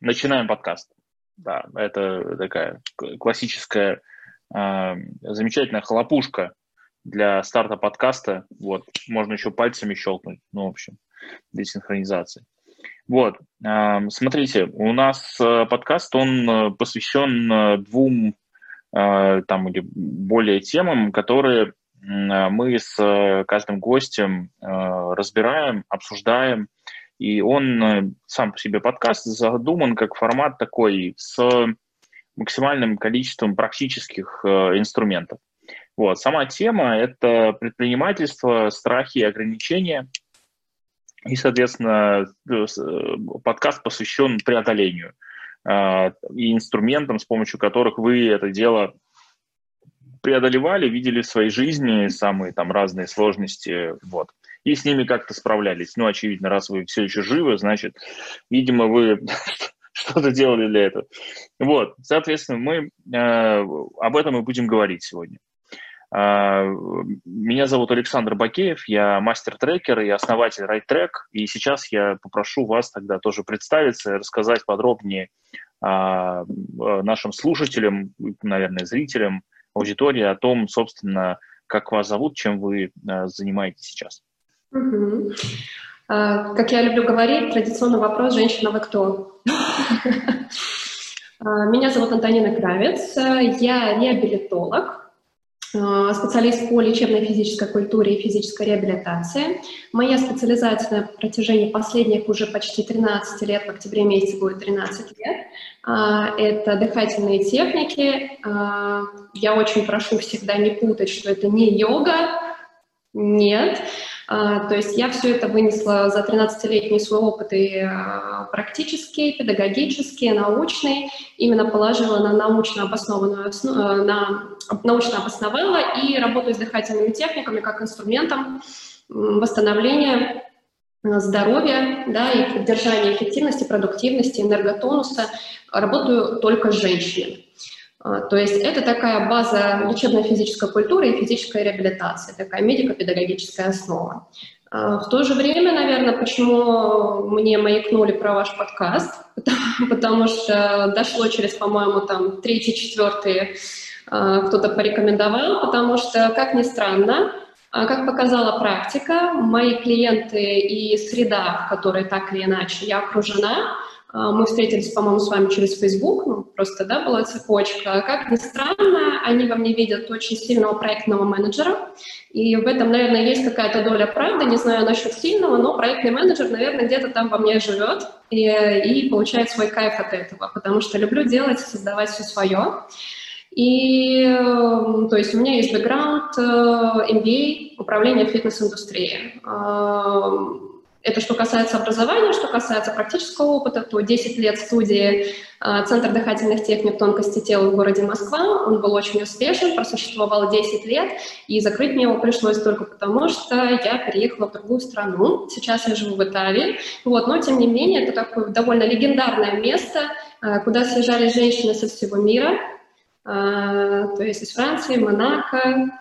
Начинаем подкаст. Да, это такая классическая, э, замечательная хлопушка для старта подкаста. Вот, можно еще пальцами щелкнуть, ну, в общем, для синхронизации. Вот, э, смотрите, у нас э, подкаст, он посвящен двум э, там или более темам, которые мы с каждым гостем разбираем, обсуждаем, и он э, сам по себе подкаст задуман как формат такой с максимальным количеством практических э, инструментов. Вот. Сама тема – это предпринимательство, страхи и ограничения. И, соответственно, э, подкаст посвящен преодолению и инструментам, с помощью которых вы это дело преодолевали, видели в своей жизни самые там разные сложности. Вот и с ними как-то справлялись. Ну, очевидно, раз вы все еще живы, значит, видимо, вы что-то делали для этого. Вот, соответственно, мы э, об этом и будем говорить сегодня. Э, меня зовут Александр Бакеев, я мастер-трекер и основатель RideTrack, и сейчас я попрошу вас тогда тоже представиться рассказать подробнее э, нашим слушателям, наверное, зрителям, аудитории о том, собственно, как вас зовут, чем вы э, занимаетесь сейчас. А, как я люблю говорить, традиционный вопрос «Женщина, вы кто?» а, Меня зовут Антонина Кравец, я реабилитолог, а, специалист по лечебной физической культуре и физической реабилитации. Моя специализация на протяжении последних уже почти 13 лет, в октябре месяце будет 13 лет, это дыхательные техники. Я очень прошу всегда не путать, что это не йога, нет. А, то есть я все это вынесла за 13-летний свой опыт и а, практический, педагогический, научный, именно положила на научно обоснованную э, на научно обосновала и работаю с дыхательными техниками как инструментом восстановления э, здоровья да, и поддержания эффективности, продуктивности, энерготонуса. Работаю только с женщинами. А, то есть это такая база лечебной физической культуры и физической реабилитации, такая медико-педагогическая основа. А, в то же время, наверное, почему мне маякнули про ваш подкаст, потому, что дошло через, по-моему, там третий, четвертый а, кто-то порекомендовал, потому что, как ни странно, как показала практика, мои клиенты и среда, в которой так или иначе я окружена, мы встретились, по-моему, с вами через Facebook, ну, просто, да, была цепочка. Как ни странно, они во мне видят очень сильного проектного менеджера, и в этом, наверное, есть какая-то доля правды, не знаю насчет сильного, но проектный менеджер, наверное, где-то там во мне живет и, и получает свой кайф от этого, потому что люблю делать, создавать все свое. И, то есть, у меня есть бэкграунд э, MBA, управление фитнес-индустрией это что касается образования, что касается практического опыта, то 10 лет студии а, Центр дыхательных техник тонкости тела в городе Москва. Он был очень успешен, просуществовал 10 лет, и закрыть мне его пришлось только потому, что я переехала в другую страну. Сейчас я живу в Италии. Вот, но, тем не менее, это такое довольно легендарное место, а, куда съезжали женщины со всего мира, а, то есть из Франции, Монако,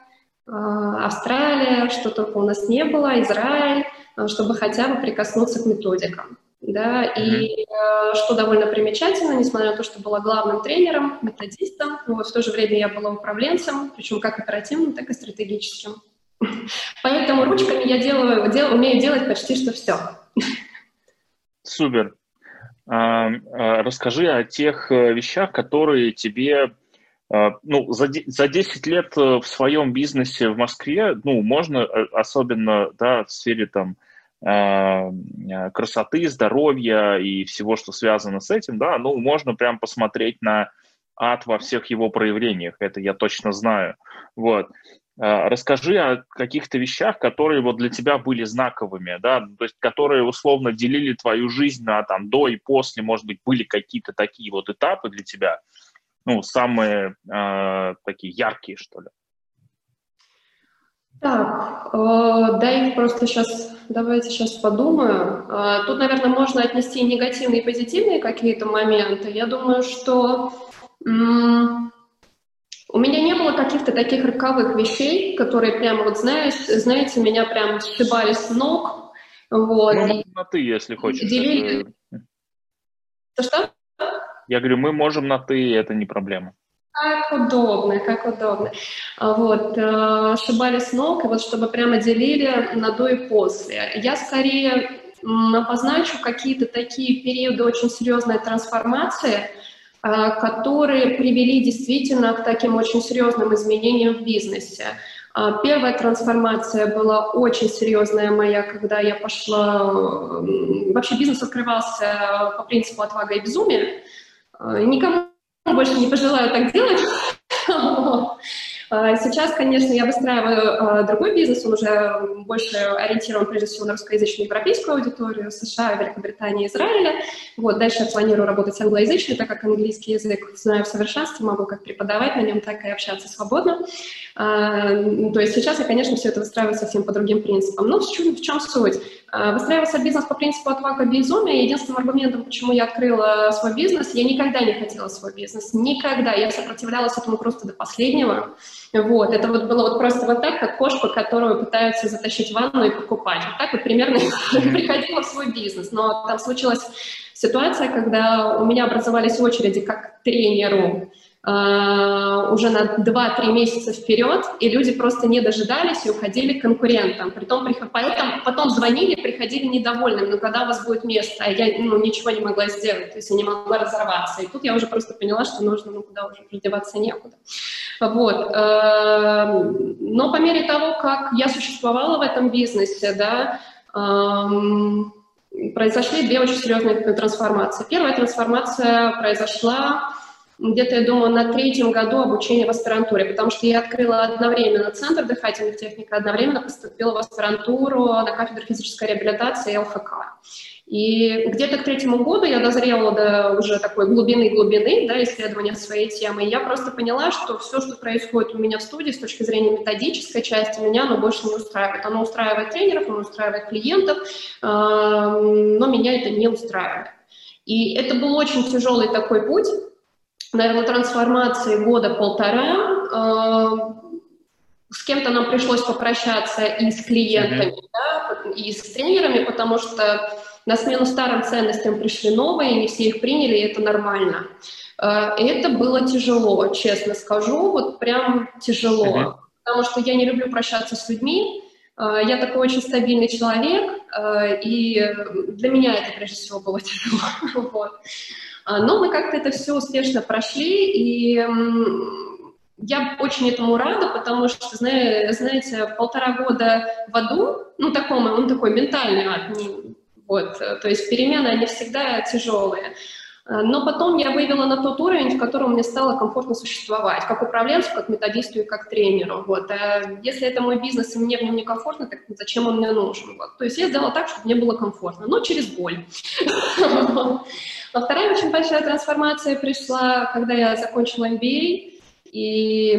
Австралия, что только у нас не было, Израиль. Э, чтобы хотя бы прикоснуться к методикам. Да, и э, что довольно примечательно, несмотря на то, что была главным тренером, методистом, вот в то же время я была управленцем, причем как оперативным, так и стратегическим. Поэтому ручками я делаю, дел, умею делать почти что все. Супер. А, расскажи о тех э, вещах, которые тебе ну, за, за 10 лет в своем бизнесе в Москве, ну, можно, особенно, да, в сфере там Э, красоты, здоровья и всего, что связано с этим, да, ну, можно прям посмотреть на ад во всех его проявлениях, это я точно знаю. Вот. Э, расскажи о каких-то вещах, которые вот для тебя были знаковыми, да, то есть которые условно делили твою жизнь на там до и после, может быть, были какие-то такие вот этапы для тебя, ну, самые э, такие яркие, что ли. Так, э, да, их просто сейчас, давайте сейчас подумаю. Э, тут, наверное, можно отнести негативные и позитивные какие-то моменты. Я думаю, что у меня не было каких-то таких роковых вещей, которые прямо, вот знаете, знаете меня прям сшибали с ног. Вот, ну, и... на ты, если хочешь. Делили... Это... Что? Я говорю, мы можем на «ты», это не проблема. Как удобно, как удобно. А вот, э, шибали с ног, вот чтобы прямо делили на до и после. Я скорее обозначу какие-то такие периоды очень серьезной трансформации, э, которые привели действительно к таким очень серьезным изменениям в бизнесе. А, первая трансформация была очень серьезная моя, когда я пошла... Вообще бизнес открывался по принципу отвага и безумия. Никому больше не пожелаю так делать. А, сейчас, конечно, я выстраиваю другой бизнес, он уже больше ориентирован, прежде всего, на русскоязычную европейскую аудиторию, США, Великобритании, Израиля. Вот, дальше я планирую работать англоязычно, так как английский язык знаю в совершенстве, могу как преподавать на нем, так и общаться свободно. Ну, то есть сейчас я, конечно, все это выстраиваю совсем по другим принципам. Но в чем, в чем суть? А, выстраивался бизнес по принципу отвага безумия. Единственным аргументом, почему я открыла свой бизнес, я никогда не хотела свой бизнес. Никогда. Я сопротивлялась этому просто до последнего. Вот. Это вот было вот просто вот так, как кошка, которую пытаются затащить в ванну и покупать. Вот так вот примерно приходила в свой бизнес. Но там случилась ситуация, когда у меня образовались очереди как тренеру уже на 2-3 месяца вперед, и люди просто не дожидались и уходили к конкурентам. Притом, поэтому, потом звонили, приходили недовольными, ну когда у вас будет место, а я ну, ничего не могла сделать, то есть я не могла разорваться. И тут я уже просто поняла, что нужно, ну куда уже раздеваться некуда. Вот. Uh, но по мере того, как я существовала в этом бизнесе, да, um, произошли две очень серьезные трансформации. Первая трансформация произошла где-то, я думаю, на третьем году обучения в аспирантуре, потому что я открыла одновременно Центр дыхательных техник, одновременно поступила в аспирантуру на кафедру физической реабилитации ЛФК. И где-то к третьему году я дозрела до уже такой глубины-глубины да, исследования своей темы. И я просто поняла, что все, что происходит у меня в студии с точки зрения методической части, меня оно больше не устраивает. Оно устраивает тренеров, оно устраивает клиентов, но меня это не устраивает. И это был очень тяжелый такой путь, наверное, трансформации года полтора. Э, с кем-то нам пришлось попрощаться и с клиентами, mm-hmm. да, и с тренерами, потому что на смену старым ценностям пришли новые, и не все их приняли, и это нормально. Э, это было тяжело, честно скажу, вот прям тяжело, mm-hmm. потому что я не люблю прощаться с людьми, э, я такой очень стабильный человек, и для меня это прежде всего было тяжело. вот. А, но мы как-то это все успешно прошли, и я очень этому рада, потому что, знаете, полтора года в аду, ну, таком, он такой ментальный не, вот, то есть перемены, они всегда тяжелые. А, но потом я вывела на тот уровень, в котором мне стало комфортно существовать, как управленцу, как методисту и как тренеру. Вот. А если это мой бизнес, и мне в нем некомфортно, так зачем он мне нужен? Вот. То есть я сделала так, чтобы мне было комфортно, но через боль. А вторая очень большая трансформация пришла, когда я закончила MBA, и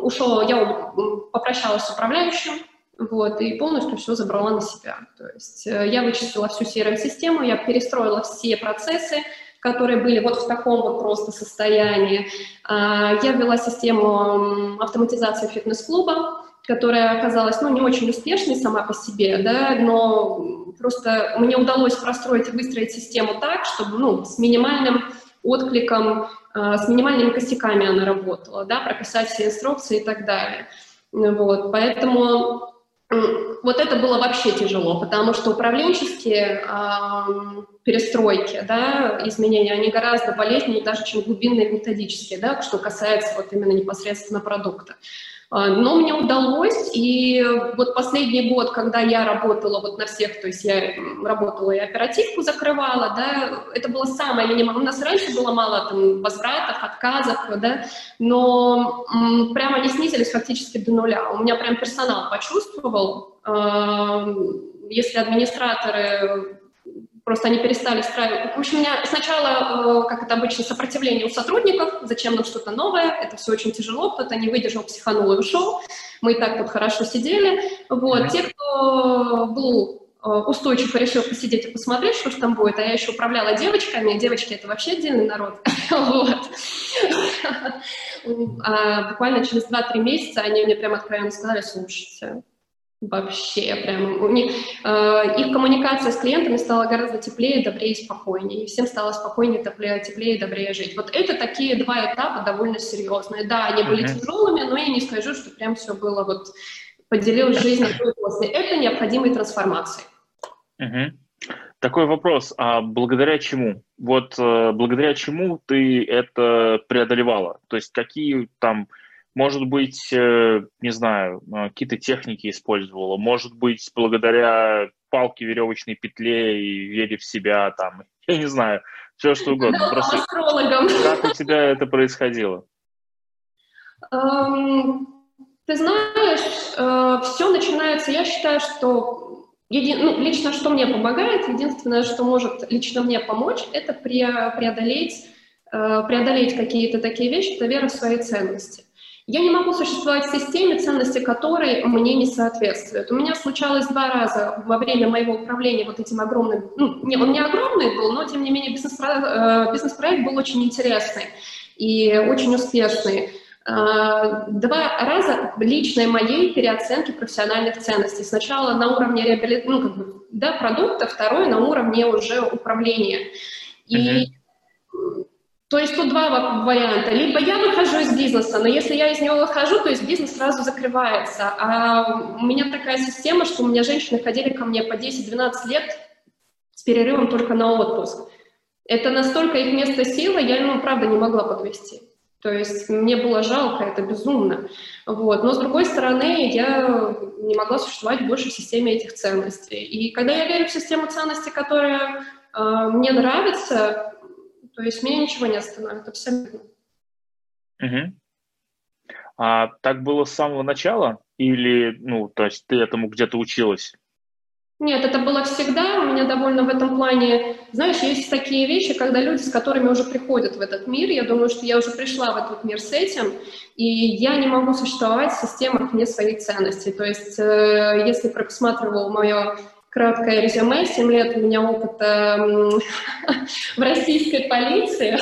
ушел, я попрощалась с управляющим, вот, и полностью все забрала на себя. То есть э, я вычистила всю CRM-систему, я перестроила все процессы, которые были вот в таком вот просто состоянии. А, я ввела систему автоматизации фитнес-клуба, которая оказалась, ну, не очень успешной сама по себе, да, но просто мне удалось простроить и выстроить систему так, чтобы, ну, с минимальным откликом, э, с минимальными косяками она работала, да, прописать все инструкции и так далее. Вот, поэтому вот это было вообще тяжело, потому что управленческие э, перестройки, да, изменения, они гораздо болезненнее даже, чем глубинные методические, да, что касается вот именно непосредственно продукта. А, но мне удалось, и вот последний год, когда я работала вот на всех, то есть я работала и оперативку закрывала, да, это было самое минимум. У нас раньше было мало там возвратов, отказов, да, но м, прямо они снизились фактически до нуля. У меня прям персонал почувствовал, э, если администраторы Просто они перестали страивать. В общем, у меня сначала, э, как это обычно, сопротивление у сотрудников, зачем нам что-то новое, это все очень тяжело, кто-то не выдержал, психанул и ушел. Мы и так тут хорошо сидели. Вот. Те, кто был э, устойчиво решил посидеть и посмотреть, что же там будет, а я еще управляла девочками, девочки — это вообще отдельный народ. вот. а буквально через 2-3 месяца они мне прямо откровенно сказали, слушайте, Вообще, прям у них, э, их коммуникация с клиентами стала гораздо теплее, добрее и спокойнее. И всем стало спокойнее, теплее, теплее и добрее жить. Вот это такие два этапа довольно серьезные. Да, они были uh-huh. тяжелыми, но я не скажу, что прям все было вот поделилась жизнь после. Это необходимой трансформации. Uh-huh. Такой вопрос, а благодаря чему? Вот э, благодаря чему ты это преодолевала? То есть какие там может быть, э, не знаю, э, какие-то техники использовала, может быть, благодаря палке, веревочной петле и вере в себя, там, я не знаю, все что угодно. Да, Просто астрологом. Как у тебя это происходило? Um, ты знаешь, uh, все начинается, я считаю, что еди... ну, лично что мне помогает, единственное, что может лично мне помочь, это преодолеть, преодолеть какие-то такие вещи, это вера в свои ценности. Я не могу существовать в системе, ценности которой мне не соответствуют. У меня случалось два раза во время моего управления вот этим огромным, ну, не, он не огромный был, но тем не менее бизнес-проект, э, бизнес-проект был очень интересный и очень успешный. Э, два раза личной моей переоценки профессиональных ценностей. Сначала на уровне реабилит... ну, как бы, да, продукта, второе на уровне уже управления. И uh-huh. То есть тут два варианта. Либо я выхожу из бизнеса, но если я из него выхожу, то есть бизнес сразу закрывается. А у меня такая система, что у меня женщины ходили ко мне по 10-12 лет с перерывом только на отпуск. Это настолько их место силы, я, ну, правда, не могла подвести. То есть мне было жалко, это безумно. Вот. Но, с другой стороны, я не могла существовать больше в системе этих ценностей. И когда я верю в систему ценностей, которая э, мне нравится, то есть меня ничего не остановит, абсолютно. Угу. А так было с самого начала? Или, ну, то есть ты этому где-то училась? Нет, это было всегда. У меня довольно в этом плане, знаешь, есть такие вещи, когда люди, с которыми уже приходят в этот мир, я думаю, что я уже пришла в этот мир с этим, и я не могу существовать в системах вне своих ценностей. То есть, э, если просматривал мое краткое резюме. Семь лет у меня опыта в российской полиции.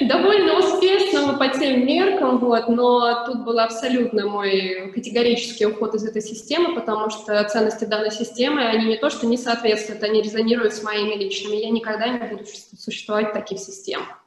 Довольно успешного по тем меркам, вот, но тут был абсолютно мой категорический уход из этой системы, потому что ценности данной системы, они не то что не соответствуют, они резонируют с моими личными. Я никогда не буду существовать в таких системах.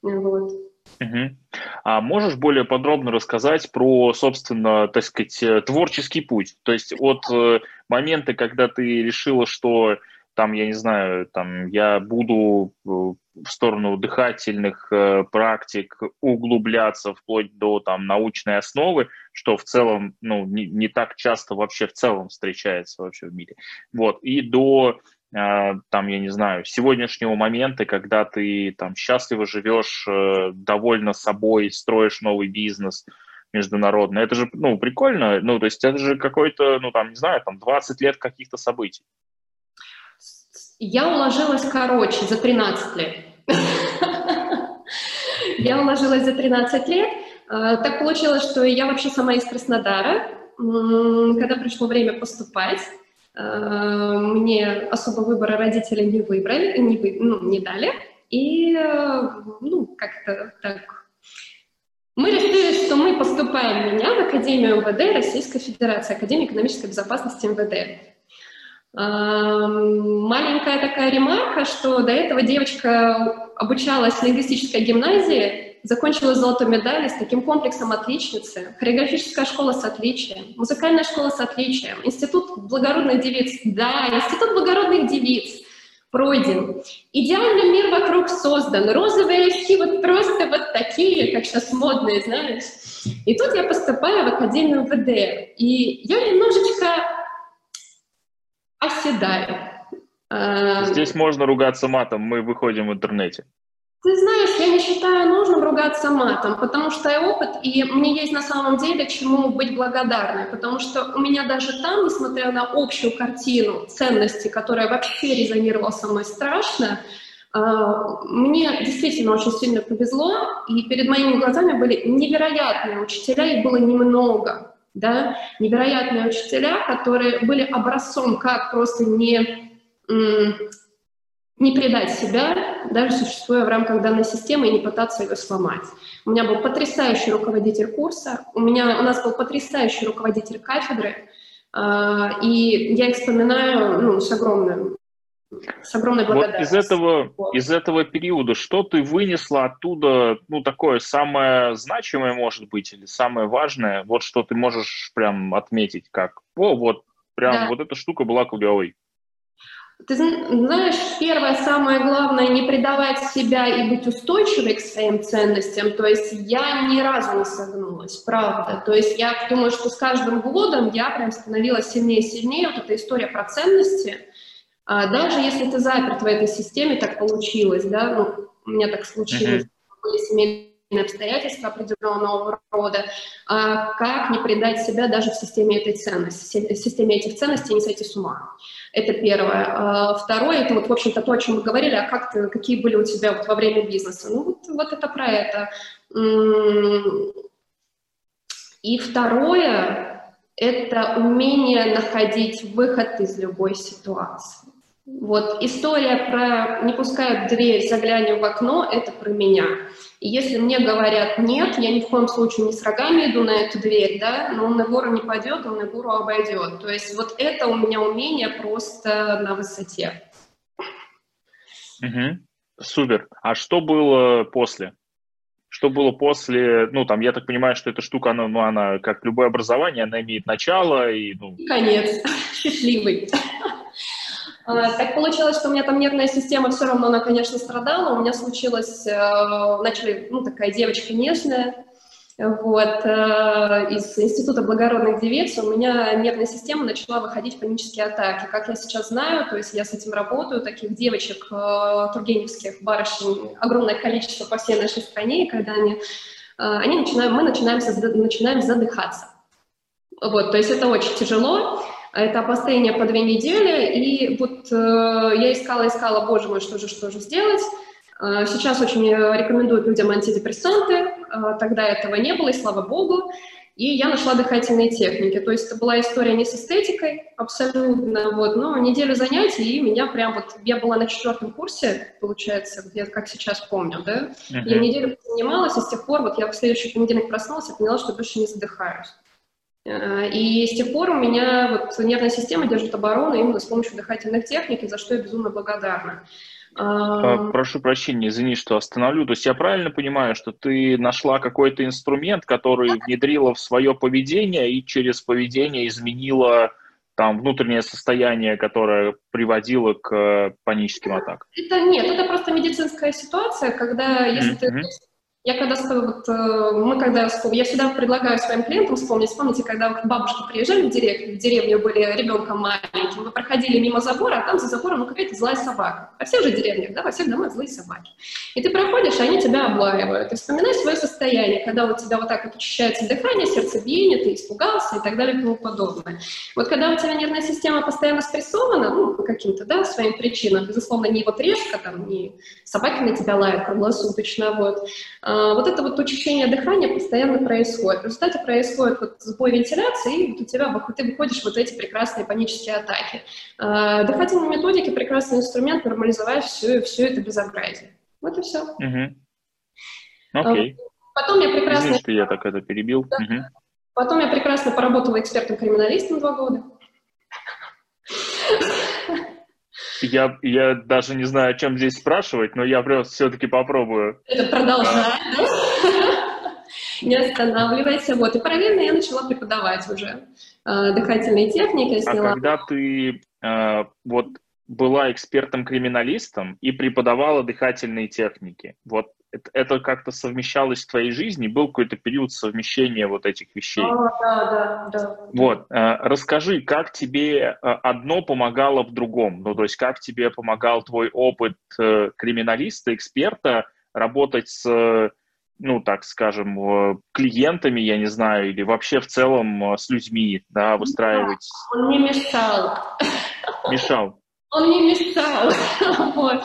Вот. Угу. А можешь более подробно рассказать про, собственно, так сказать, э, творческий путь? То есть от э, момента, когда ты решила, что там, я не знаю, там я буду э, в сторону дыхательных практик углубляться вплоть до там научной основы, что в целом, ну, не, не так часто вообще в целом встречается вообще в мире. Вот, и до там, я не знаю, сегодняшнего момента, когда ты там счастливо живешь, э, довольно собой, строишь новый бизнес международный. Это же, ну, прикольно. Ну, то есть это же какой-то, ну, там, не знаю, там 20 лет каких-то событий. Я уложилась короче, за 13 лет. Я уложилась за 13 лет. А, так получилось, что я вообще сама из Краснодара. Когда пришло время поступать, Э, мне особо выбора родители не выбрали, не, вы, ну, не дали. И, э, ну, как-то так мы решили, что мы поступаем меня в Академию МВД Российской Федерации, Академию экономической безопасности МВД. Эм, маленькая такая ремарка, что до этого девочка обучалась в лингвистической гимназии, закончила золотой медалью с таким комплексом отличницы, хореографическая школа с отличием, музыкальная школа с отличием, институт благородных девиц, да, институт благородных девиц пройден. Идеальный мир вокруг создан, розовые очки вот просто вот такие, как сейчас модные, знаешь. И тут я поступаю в Академию ВД, и я немножечко оседаю. Здесь можно ругаться матом, мы выходим в интернете. Ты знаешь, я не считаю нужным ругаться матом, потому что я опыт, и мне есть на самом деле чему быть благодарной, потому что у меня даже там, несмотря на общую картину ценности, которая вообще резонировала со мной страшно, а, мне действительно очень сильно повезло, и перед моими глазами были невероятные учителя, их было немного, да, невероятные учителя, которые были образцом, как просто не не предать себя, даже существуя в рамках данной системы, и не пытаться ее сломать. У меня был потрясающий руководитель курса, у, меня, у нас был потрясающий руководитель кафедры, э, и я их вспоминаю ну, с огромным с огромной благодарностью. Вот из этого, вот. из этого периода что ты вынесла оттуда, ну, такое самое значимое, может быть, или самое важное, вот что ты можешь прям отметить, как, о, вот, прям да. вот эта штука была клевой. Ты знаешь, первое, самое главное, не предавать себя и быть устойчивой к своим ценностям. То есть я ни разу не согнулась, правда. То есть я думаю, что с каждым годом я прям становилась сильнее и сильнее. Вот эта история про ценности. А даже если ты заперт в этой системе, так получилось, да, ну, у меня так случилось, mm-hmm. были семейные обстоятельства определенного рода, а как не предать себя даже в системе этой ценности, в системе этих ценностей не сойти с ума. Это первое. А второе, это вот, в общем-то, то, о чем мы говорили, а как ты, какие были у тебя вот во время бизнеса. Ну, вот, вот это про это. И второе, это умение находить выход из любой ситуации. Вот история про «не пускают в дверь, заглянем в окно» — это про меня. И если мне говорят «нет», я ни в коем случае не с рогами иду на эту дверь, да, но он на гору не пойдет, он на гору обойдет. То есть вот это у меня умение просто на высоте. Угу. Супер. А что было после? Что было после, ну, там, я так понимаю, что эта штука, она, ну, она, как любое образование, она имеет начало и, ну... Конец. Счастливый. А, так получилось, что у меня там нервная система все равно, она, конечно, страдала. У меня случилось, э, начали, ну, такая девочка нежная, вот, э, из Института благородных девиц у меня нервная система начала выходить панические атаки. Как я сейчас знаю, то есть я с этим работаю, таких девочек э, тургеневских, барышень, огромное количество по всей нашей стране, и когда они, они начинают, мы начинаем, начинаем задыхаться. Вот, то есть это очень тяжело. Это обострение по две недели, и вот э, я искала, искала, боже мой, что же, что же сделать. Э, сейчас очень рекомендуют людям антидепрессанты, э, тогда этого не было, и слава богу. И я нашла дыхательные техники. То есть это была история не с эстетикой абсолютно, вот, но неделю занятий, и меня прям вот... Я была на четвертом курсе, получается, я как сейчас помню, да? Uh-huh. Я неделю занималась, и с тех пор вот я в следующий понедельник проснулась и поняла, что больше не задыхаюсь. Э, и с тех пор у меня вот нервная система держит оборону именно с помощью дыхательных техник, за что я безумно благодарна. А, прошу прощения, извини, что остановлю. То есть я правильно понимаю, что ты нашла какой-то инструмент, который внедрила в свое поведение и через поведение изменила там внутреннее состояние, которое приводило к паническим атакам? Это нет, это просто медицинская ситуация, когда если mm-hmm. ты я когда вот, э, мы когда я всегда предлагаю своим клиентам вспомнить, вспомните, когда бабушки приезжали в деревню, в деревню были ребенком маленьким, вы проходили мимо забора, а там за забором ну, какая-то злая собака. Во всех же деревнях, да, во всех домах злые собаки. И ты проходишь, а они тебя облаивают. И вспоминай свое состояние, когда у тебя вот так вот очищается дыхание, сердцебиение, ты испугался и так далее и тому подобное. Вот когда у тебя нервная система постоянно спрессована, ну, по каким-то, да, своим причинам, безусловно, не вот резко, там, не собаки на тебя лают круглосуточно, вот, а, вот это вот учащение дыхания постоянно происходит. В результате происходит вот сбой вентиляции, и вот у тебя ты выходишь вот эти прекрасные панические атаки. А, дыхательные методики – прекрасный инструмент нормализовать все, все это безобразие. Вот и все. Угу. Окей. Потом я прекрасно... Извини, что я так это перебил. Да. Угу. Потом я прекрасно поработала экспертом-криминалистом два года. Я, я даже не знаю, о чем здесь спрашивать, но я просто все-таки попробую. Это продолжай, Не останавливайся. Вот. И параллельно я начала преподавать уже э, дыхательные техники. А когда ты э, вот была экспертом-криминалистом и преподавала дыхательные техники, вот это, это как-то совмещалось в твоей жизни? Был какой-то период совмещения вот этих вещей? А, да, да, да. Вот, э, расскажи, как тебе э, одно помогало в другом? Ну, то есть, как тебе помогал твой опыт э, криминалиста, эксперта работать с, ну, так скажем, клиентами, я не знаю, или вообще в целом с людьми, да, выстраивать? Он не мешал. Мешал? Он не мешал. Вот.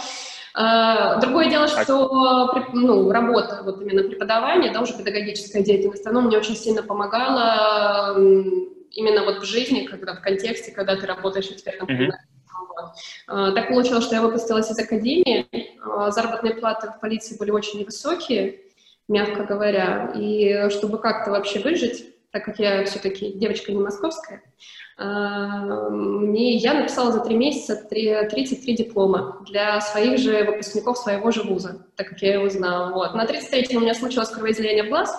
А, другое дело, а что ну, работа, вот именно преподавание, да, уже педагогическая деятельность, оно мне очень сильно помогало именно вот в жизни, когда в контексте, когда ты работаешь экспертом. Mm-hmm. Вот. А, так получилось, что я выпустилась из академии, заработные платы в полиции были очень невысокие, мягко говоря, и чтобы как-то вообще выжить, так как я все-таки девочка не московская, мне, я написала за три месяца 33 диплома для своих же выпускников своего же вуза, так как я его знала. Вот. На 33-м у меня случилось кровоизлияние в глаз,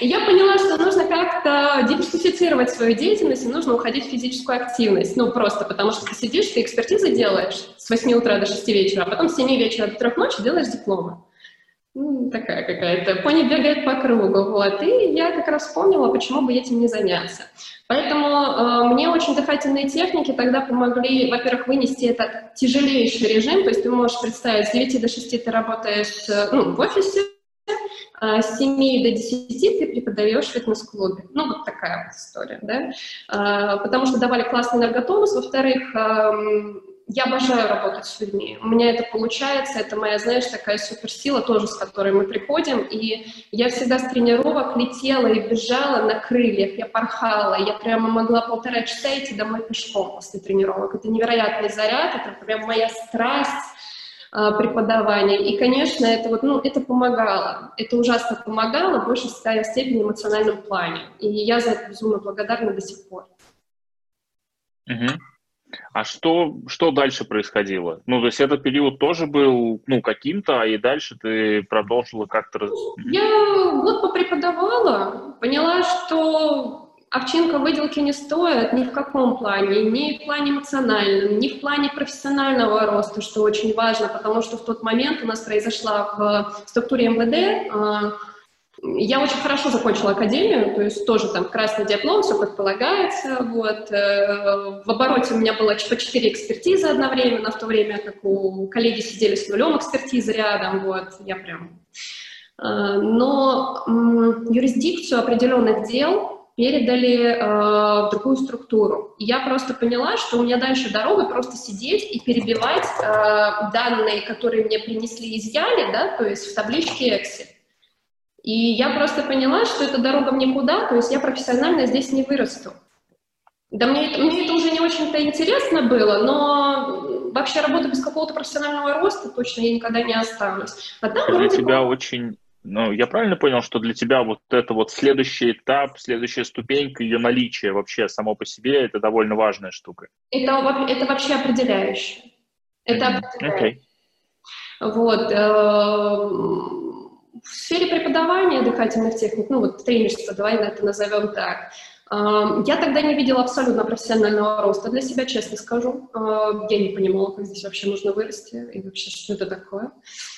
и я поняла, что нужно как-то диверсифицировать свою деятельность, и нужно уходить в физическую активность. Ну, просто потому что ты сидишь, ты экспертизы делаешь с 8 утра до 6 вечера, а потом с 7 вечера до 3 ночи делаешь дипломы. Ну, такая какая-то, пони бегает по кругу, вот. И я как раз вспомнила, почему бы этим не заняться. Поэтому э, мне очень дыхательные техники тогда помогли, во-первых, вынести этот тяжелейший режим, то есть ты можешь представить, с 9 до 6 ты работаешь э, ну, в офисе, а с 7 до 10 ты преподаешь в фитнес-клубе. Ну, вот такая вот история, да. А, потому что давали классный энерготонус. Во-вторых, я обожаю работать с людьми. У меня это получается, это моя, знаешь, такая суперсила тоже, с которой мы приходим. И я всегда с тренировок летела и бежала на крыльях, я порхала, я прямо могла полтора часа идти домой пешком после тренировок. Это невероятный заряд, это прям моя страсть а, преподавания. И, конечно, это, вот, ну, это помогало. Это ужасно помогало в большей степени эмоциональном плане. И я за это безумно благодарна до сих пор. Угу. А что, что дальше происходило? Ну, то есть этот период тоже был, ну, каким-то, а и дальше ты продолжила как-то... Я год попреподавала, поняла, что овчинка выделки не стоит ни в каком плане, ни в плане эмоциональном, ни в плане профессионального роста, что очень важно, потому что в тот момент у нас произошла в структуре МВД а, я очень хорошо закончила академию, то есть тоже там красный диплом, все как полагается. Вот. Э, в обороте у меня было по четыре экспертизы одновременно, в то время как у коллеги сидели с нулем экспертизы рядом. Вот. Я прям... Э, но юрисдикцию определенных дел передали э, в другую структуру. И я просто поняла, что у меня дальше дорога просто сидеть и перебивать данные, которые мне принесли изъяли, да, то есть в табличке Excel. И я просто поняла, что это дорога в никуда, то есть я профессионально здесь не вырасту. Да мне это, мне это уже не очень-то интересно было, но вообще работа без какого-то профессионального роста точно я никогда не останусь. А там Для тебя бы... очень ну, я правильно понял, что для тебя вот это вот следующий этап, следующая ступенька, ее наличие вообще само по себе, это довольно важная штука? Это, это вообще определяющее. Это определяющее. Okay. Вот. В сфере преподавания дыхательных техник, ну вот тренерство, давай это назовем так, я тогда не видела абсолютно профессионального роста для себя, честно скажу. Я не понимала, как здесь вообще нужно вырасти и вообще, что это такое.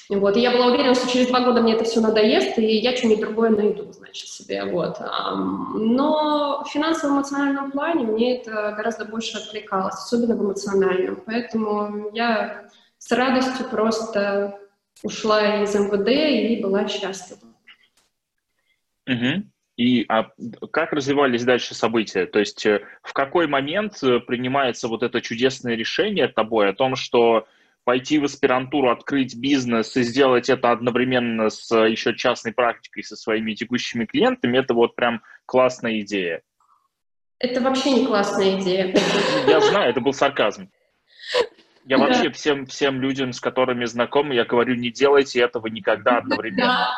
Вот. И я была уверена, что через два года мне это все надоест, и я что-нибудь другое найду, значит, себе. Вот. Но в финансово-эмоциональном плане мне это гораздо больше откликалось, особенно в эмоциональном. Поэтому я с радостью просто ушла из МВД и была счастлива. Угу. И а как развивались дальше события? То есть э, в какой момент э, принимается вот это чудесное решение тобой о том, что пойти в аспирантуру, открыть бизнес и сделать это одновременно с э, еще частной практикой, со своими текущими клиентами, это вот прям классная идея. Это вообще не классная идея. Я знаю, это был сарказм. Я вообще всем, всем людям, с которыми знаком, я говорю, не делайте этого никогда одновременно.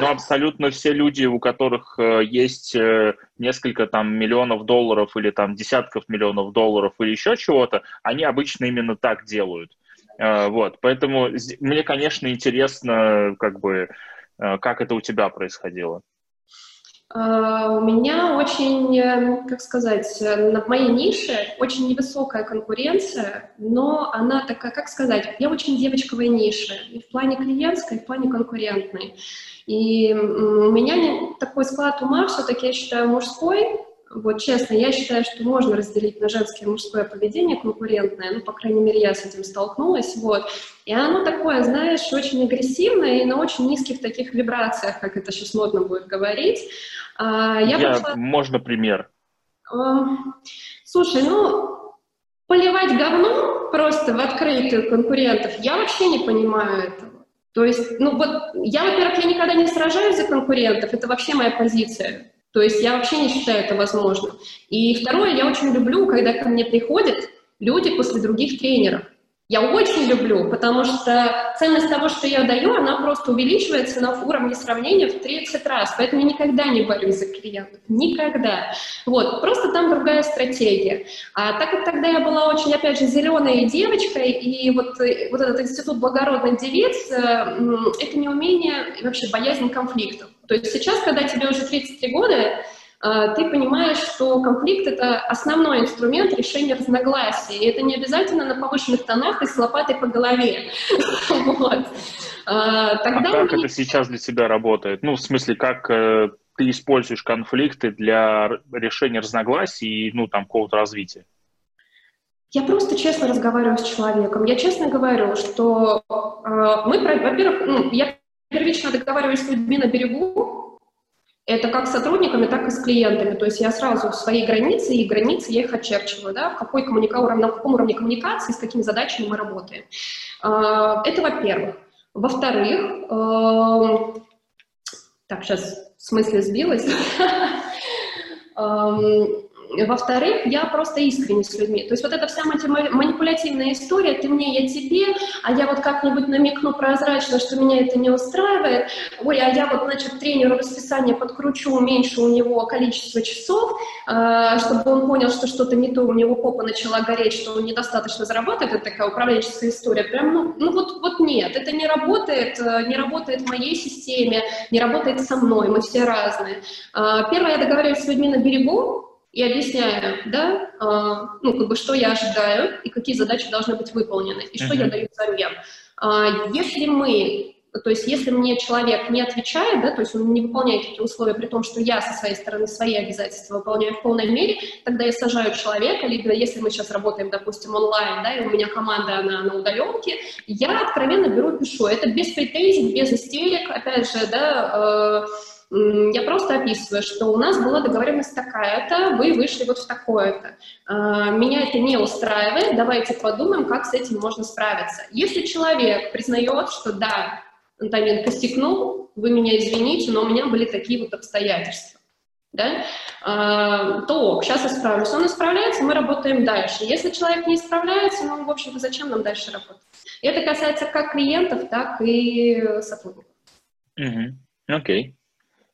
Но абсолютно все люди, у которых э, есть э, несколько там миллионов долларов или там десятков миллионов долларов или еще чего-то, они обычно именно так делают. Э, вот, поэтому мне, конечно, интересно, как бы, как это у тебя происходило. А, у меня очень, э, как сказать, э, на моей нише очень невысокая конкуренция, но она такая, как сказать, я очень девочковая ниша, и в плане клиентской, и в плане конкурентной. И у меня такой склад ума все-таки, я считаю, мужской, вот честно, я считаю, что можно разделить на женское и мужское поведение конкурентное, ну, по крайней мере, я с этим столкнулась, вот. И оно такое, знаешь, очень агрессивное и на очень низких таких вибрациях, как это сейчас модно будет говорить. А, я я, пошла... Можно пример? Слушай, ну, поливать говно просто в открытую конкурентов, я вообще не понимаю этого. То есть, ну вот, я, во-первых, я никогда не сражаюсь за конкурентов, это вообще моя позиция. То есть я вообще не считаю это возможным. И второе, я очень люблю, когда ко мне приходят люди после других тренеров. Я очень люблю, потому что ценность того, что я даю, она просто увеличивается на уровне сравнения в 30 раз. Поэтому я никогда не борюсь за клиентов. Никогда. Вот. Просто там другая стратегия. А так как тогда я была очень, опять же, зеленой девочкой, и вот, э, вот этот институт благородных девиц, э, это неумение и вообще боязнь конфликтов. То есть сейчас, когда тебе уже 33 года, ты понимаешь, что конфликт — это основной инструмент решения разногласий. И это не обязательно на повышенных тонах и с лопатой по голове. Вот. А, тогда а как это сейчас для тебя работает? Ну, в смысле, как э, ты используешь конфликты для решения разногласий и, ну, там, какого-то развития? Я просто честно разговариваю с человеком. Я честно говорю, что э, мы, во-первых, ну, я первично договариваюсь с людьми на берегу, это как с сотрудниками, так и с клиентами. То есть я сразу свои границы, и границы я их очерчиваю, да, в какой коммуника... на каком уровне коммуникации, с какими задачами мы работаем. А, это во-первых. Во-вторых, эм, так, сейчас в смысле сбилась. Во-вторых, я просто искренне с людьми. То есть вот эта вся манипулятивная история, ты мне, я тебе, а я вот как-нибудь намекну прозрачно, что меня это не устраивает, ой, а я вот, значит, тренеру расписание подкручу, уменьшу у него количество часов, э, чтобы он понял, что что-то не то, у него попа начала гореть, что он недостаточно зарабатывает, это такая управленческая история. Прям, ну, ну вот, вот нет, это не работает, э, не работает в моей системе, не работает со мной, мы все разные. Э, первое, я договариваюсь с людьми на берегу, и объясняю, да, э, ну, как бы, что я ожидаю и какие задачи должны быть выполнены, и что uh-huh. я даю взамен. Э, если мы, то есть если мне человек не отвечает, да, то есть он не выполняет эти условия, при том, что я со своей стороны свои обязательства выполняю в полной мере, тогда я сажаю человека, либо если мы сейчас работаем, допустим, онлайн, да, и у меня команда она на удаленке, я откровенно беру, пишу. Это без претензий, без истерик, опять же, да, э, я просто описываю, что у нас была договоренность такая-то, вы вышли вот в такое-то. А, меня это не устраивает, давайте подумаем, как с этим можно справиться. Если человек признает, что да, Антонин костякнул, вы меня извините, но у меня были такие вот обстоятельства, да, а, то сейчас исправлюсь. Он исправляется, мы работаем дальше. Если человек не исправляется, ну, в общем-то, зачем нам дальше работать? И это касается как клиентов, так и сотрудников. Окей. Mm-hmm. Okay.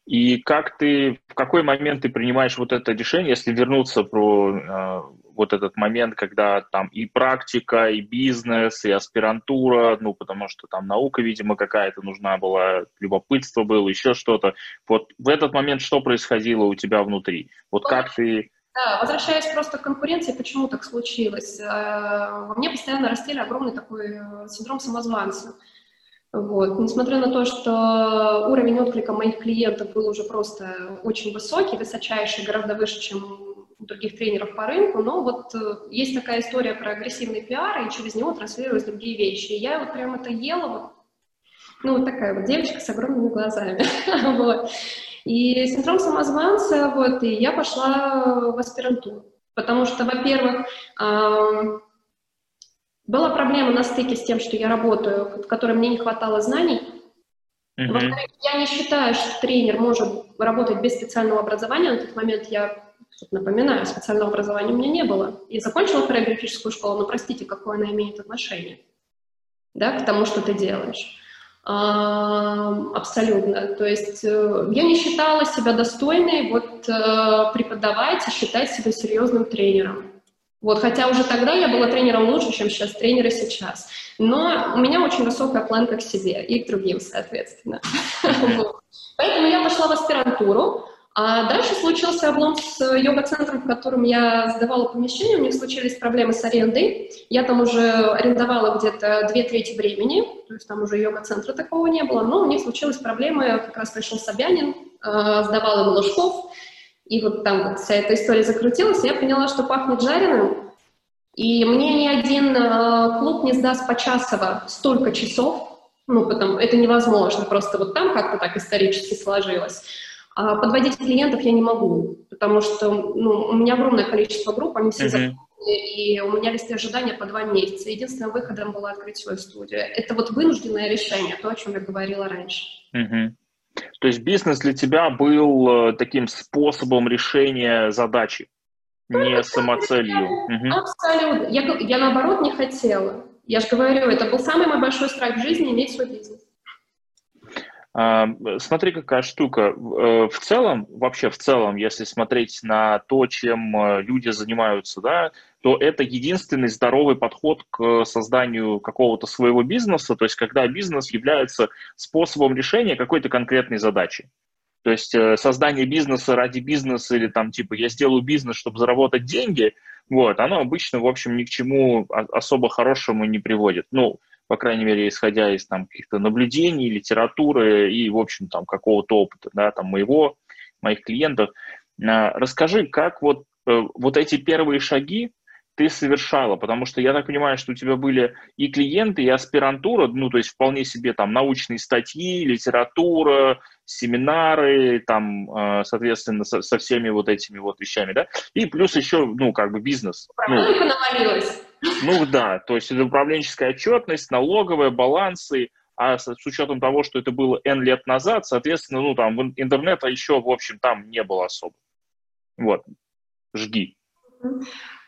И как ты, в какой момент ты принимаешь вот это решение, если вернуться про э, вот этот момент, когда там и практика, и бизнес, и аспирантура, ну, потому что там наука, видимо, какая-то нужна была, любопытство было, еще что-то. Вот в этот момент что происходило у тебя внутри? Вот как ты... Да, возвращаясь просто к конкуренции, почему так случилось? Э, во мне постоянно растили огромный такой э, синдром самозванца. Вот. Несмотря на то, что уровень отклика моих клиентов был уже просто очень высокий, высочайший, гораздо выше, чем у других тренеров по рынку, но вот э, есть такая история про агрессивный пиар, и через него транслировались другие вещи. И я вот прям это ела, вот, ну, вот такая вот девочка с огромными глазами. вот. И синдром самозванца, вот, и я пошла в аспирантуру. Потому что, во-первых, была проблема на стыке с тем, что я работаю, в которой мне не хватало знаний. Mm-hmm. Во-вторых, я не считаю, что тренер может работать без специального образования. На тот момент я напоминаю, специального образования у меня не было. Я закончила хореографическую школу, но простите, какое она имеет отношение да, к тому, что ты делаешь. Абсолютно. То есть э, я не считала себя достойной вот э, преподавать и считать себя серьезным тренером. Вот, хотя уже тогда я была тренером лучше, чем сейчас тренеры сейчас. Но у меня очень высокая планка к себе и к другим, соответственно. Поэтому я пошла в аспирантуру. А дальше случился облом с йога-центром, в котором я сдавала помещение. У них случились проблемы с арендой. Я там уже арендовала где-то две трети времени, то есть там уже йога-центра такого не было. Но у них случилась проблема, как раз пришел Собянин, э, сдавал им ложков, и вот там вот вся эта история закрутилась, и я поняла, что пахнет жареным. И мне ни один э, клуб не сдаст почасово столько часов, ну, потому это невозможно, просто вот там как-то так исторически сложилось. А подводить клиентов я не могу, потому что ну, у меня огромное количество групп, они все uh-huh. и у меня листы ожидания по два месяца. Единственным выходом было открыть свою студию. Это вот вынужденное решение, то, о чем я говорила раньше. Uh-huh. То есть бизнес для тебя был э, таким способом решения задачи, не самоцелью. Абсолютно. Я, я наоборот не хотела. Я же говорю, это был самый мой большой страх в жизни иметь свой бизнес. А, смотри, какая штука. Э, в целом, вообще в целом, если смотреть на то, чем э, люди занимаются, да, то это единственный здоровый подход к созданию какого-то своего бизнеса, то есть когда бизнес является способом решения какой-то конкретной задачи. То есть э, создание бизнеса ради бизнеса или там типа я сделаю бизнес, чтобы заработать деньги, вот, оно обычно, в общем, ни к чему особо хорошему не приводит. Ну, по крайней мере, исходя из там каких-то наблюдений, литературы и, в общем, там какого-то опыта, да, там моего, моих клиентов. А, расскажи, как вот, э, вот эти первые шаги ты совершала, потому что я так понимаю, что у тебя были и клиенты, и аспирантура, ну, то есть вполне себе там научные статьи, литература, семинары, там, э, соответственно, со, со всеми вот этими вот вещами, да, и плюс еще, ну, как бы бизнес. Ну, навалилось. Ну да, то есть это управленческая отчетность, налоговая, балансы, а с, с учетом того, что это было N лет назад, соответственно, ну там интернета еще, в общем, там не было особо. Вот, жги.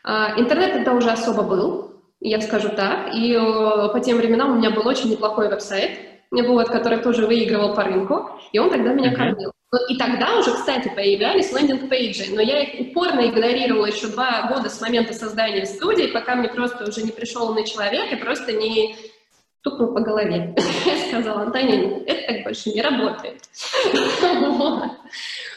А, интернет тогда уже особо был, я скажу так, и э, по тем временам у меня был очень неплохой веб-сайт, вот, который тоже выигрывал по рынку, и он тогда меня mm-hmm. кормил. И тогда уже, кстати, появлялись лендинг-пейджи, но я их упорно игнорировала еще два года с момента создания студии, пока мне просто уже не пришел умный человек и просто не тупнул по голове. Я сказала, Антонин, это так больше не работает.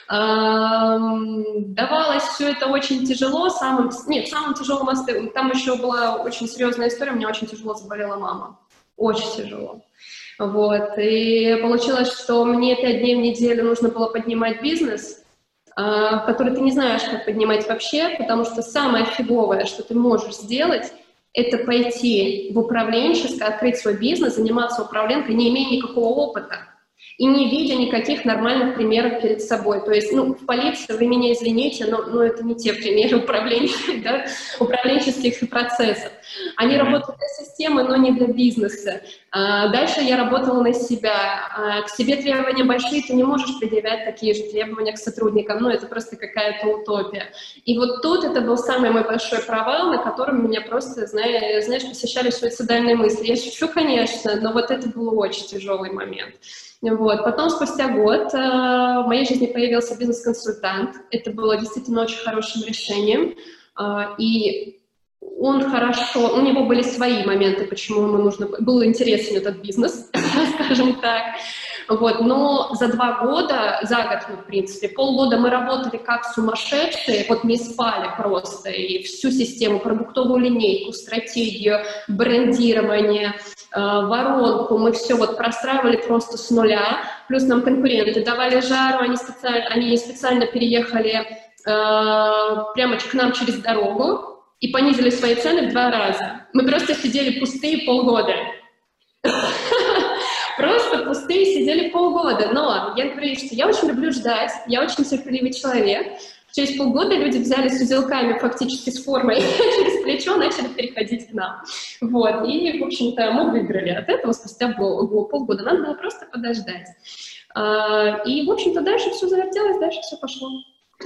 Давалось все это очень тяжело. Самым, нет, самым тяжелым, там еще была очень серьезная история, меня очень тяжело заболела мама. Очень тяжело. Вот. И получилось, что мне пять дней в неделю нужно было поднимать бизнес, а, который ты не знаешь, как поднимать вообще, потому что самое фиговое, что ты можешь сделать, это пойти в управленческое, открыть свой бизнес, заниматься управленкой, не имея никакого опыта и не видя никаких нормальных примеров перед собой. То есть, ну, в полиции, вы меня извините, но, но это не те примеры управления, да, управленческих процессов. Они работают для системы, но не для бизнеса. А, дальше я работала на себя. А, к себе требования большие, ты не можешь предъявлять такие же требования к сотрудникам. Ну, это просто какая-то утопия. И вот тут это был самый мой большой провал, на котором меня просто, знаешь, знаешь посещали суицидальные мысли. Я шучу, конечно, но вот это был очень тяжелый момент. Вот. Потом, спустя год, э, в моей жизни появился бизнес-консультант. Это было действительно очень хорошим решением. Э, и он хорошо, у него были свои моменты, почему ему нужно, был интересен этот бизнес, скажем так. Вот, но за два года, за год мы, в принципе, полгода мы работали как сумасшедшие, вот не спали просто, и всю систему, продуктовую линейку, стратегию, брендирование, э, воронку, мы все вот простраивали просто с нуля, плюс нам конкуренты давали жару, они специально, они специально переехали э, прямо к нам через дорогу и понизили свои цены в два раза. Мы просто сидели пустые полгода. Просто пустые сидели полгода. Но я говорю, что я очень люблю ждать, я очень терпеливый человек. Через полгода люди взяли с узелками фактически с формой через плечо, начали переходить к нам. Вот. И, в общем-то, мы выиграли от этого спустя полгода. Надо было просто подождать. А, и, в общем-то, дальше все завертелось, дальше все пошло.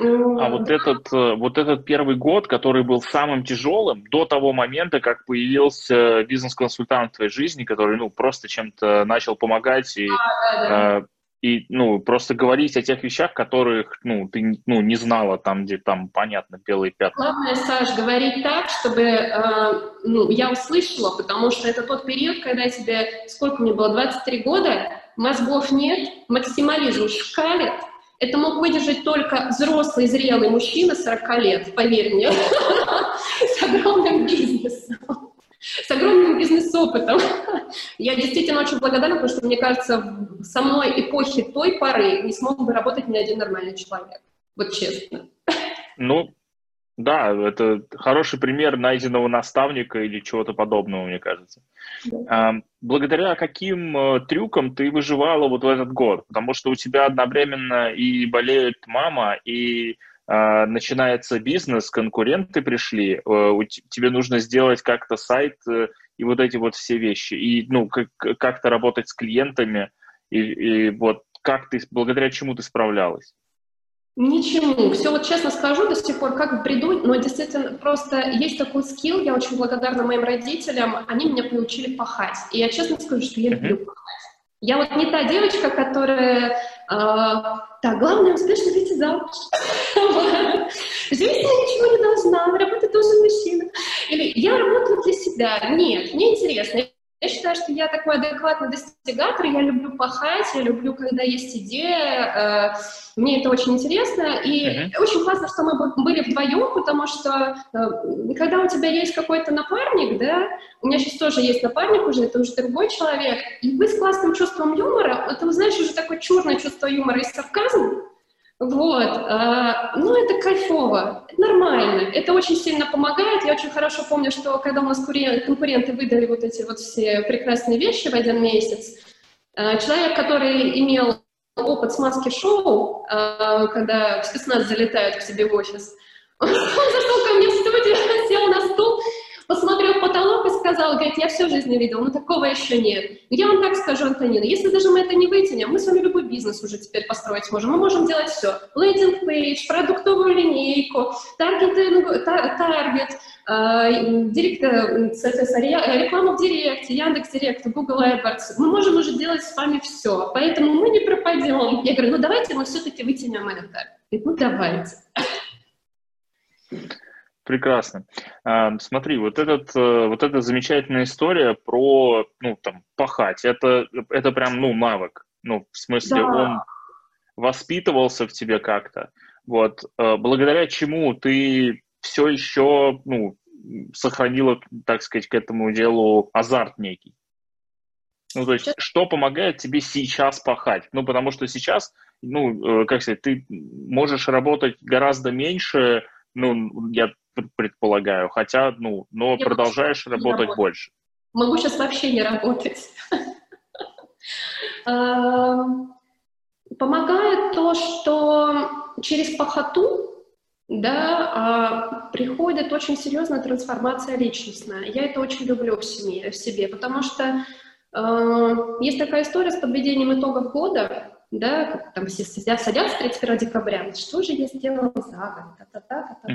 А вот этот, э, вот этот первый год, который был самым тяжелым, до того момента, как появился бизнес-консультант в твоей жизни, который, ну, просто чем-то начал помогать и, а, да, да. Э, и, ну, просто говорить о тех вещах, которых, ну, ты, ну, не знала там, где там, понятно, белые пятна. Главное, Саш, говорить так, чтобы, э, ну, я услышала, потому что это тот период, когда тебе, сколько мне было, 23 года, мозгов нет, максимализм шкалит, это мог выдержать только взрослый, зрелый мужчина 40 лет, поверь мне, с огромным бизнесом, с огромным бизнес-опытом. Я действительно очень благодарна, потому что, мне кажется, со мной эпохи той поры не смог бы работать ни один нормальный человек. Вот честно. Ну, да, это хороший пример найденного наставника или чего-то подобного, мне кажется. Да. Благодаря каким э, трюкам ты выживала вот в этот год? Потому что у тебя одновременно и болеет мама, и а, начинается бизнес, конкуренты пришли, у, тебе нужно сделать как-то сайт э, и вот эти вот все вещи. И ну, как- как-то работать с клиентами. И, и вот как ты, благодаря чему ты справлялась? Ничему. Все вот честно скажу, до сих пор как в бреду, но действительно просто есть такой скилл, я очень благодарна моим родителям, они меня приучили пахать. И я честно скажу, что я люблю пахать. Я вот не та девочка, которая, э, так, главное успешно выйти замуж. Я ничего не должна, работать должен мужчина. Или я работаю для себя. Нет, мне интересно. Я считаю, что я такой адекватный достигатор, я люблю пахать, я люблю, когда есть идея, э, мне это очень интересно, и uh-huh. очень классно, что мы были вдвоем, потому что э, когда у тебя есть какой-то напарник, да, у меня сейчас тоже есть напарник уже, это уже другой человек, и вы с классным чувством юмора, это, знаешь, уже такое черное чувство юмора и сарказм, вот, а, ну это кайфово, нормально, это очень сильно помогает. Я очень хорошо помню, что когда у нас конкуренты выдали вот эти вот все прекрасные вещи в один месяц, а, человек, который имел опыт с маски-шоу, а, когда спецназ залетают к себе в офис, он зашел ко мне в студию, сел на стул, посмотрел в потолок и сказал, говорит, я всю жизнь не видел, но такого еще нет. Я вам так скажу, Антонина, если даже мы это не вытянем, мы с вами любой бизнес уже теперь построить можем. Мы можем делать все. Landing page, продуктовую линейку, таргет, таргет, рекламу в Директе, Яндекс Директ, Google AdWords. Мы можем уже делать с вами все. Поэтому мы не пропадем. Я говорю, ну давайте мы все-таки вытянем это. Говорит, ну давайте. Прекрасно. Смотри, вот, этот, э, вот эта замечательная история про, ну, там, пахать, это, это прям, ну, навык. Ну, в смысле, да. он воспитывался в тебе как-то. Вот, э, благодаря чему ты все еще, ну, сохранила, так сказать, к этому делу азарт некий. Ну, то есть, что помогает тебе сейчас пахать? Ну, потому что сейчас, ну, э, как сказать, ты можешь работать гораздо меньше, ну, я предполагаю, хотя, ну, но Я продолжаешь работать работать. больше. Могу сейчас вообще не работать. Эм, помогает то, что через похоту да, а, приходит очень серьезная трансформация личностная. Я это очень люблю в себе, в себе потому что э, есть такая история с подведением итогов года, да, как там все садятся 31 декабря, что же я сделала за год, та-та-та-та-та.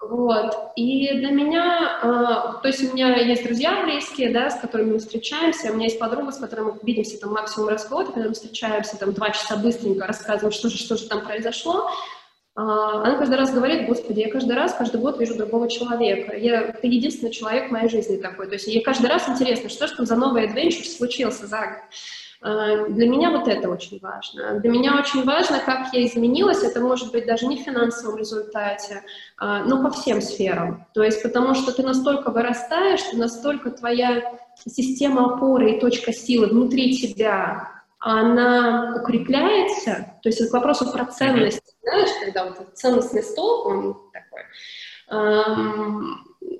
Вот. И для меня, э, то есть у меня есть друзья близкие, да, с которыми мы встречаемся, у меня есть подруга, с которой мы видимся там максимум раз в год, когда мы встречаемся там два часа быстренько, рассказываем, что же, что же там произошло. Э, она каждый раз говорит, господи, я каждый раз, каждый год вижу другого человека. Я, ты единственный человек в моей жизни такой. То есть ей каждый раз интересно, что же там за новый адвенчур случился за год. Э, для меня вот это очень важно. Для меня очень важно, как я изменилась. Это может быть даже не в финансовом результате, э, но по всем сферам. То есть потому что ты настолько вырастаешь, ты настолько твоя система опоры и точка силы внутри тебя, она укрепляется. То есть это к вопросу про ценность. Знаешь, когда вот ценностный стол, он такой,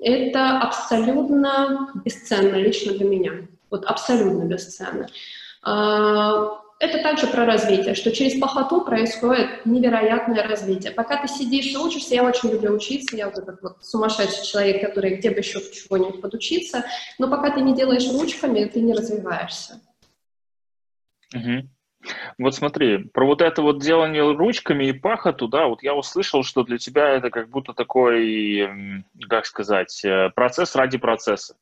это абсолютно бесценно лично для меня. Вот абсолютно бесценно. А, это также про развитие, что через похоту происходит невероятное развитие. Пока ты сидишь и учишься, я очень люблю учиться, я вот этот вот сумасшедший человек, который где бы еще чего-нибудь подучиться, но пока ты не делаешь ручками, ты не развиваешься. Угу. Вот смотри, про вот это вот делание ручками и пахоту, да, вот я услышал, что для тебя это как будто такой, как сказать, э, процесс ради процесса.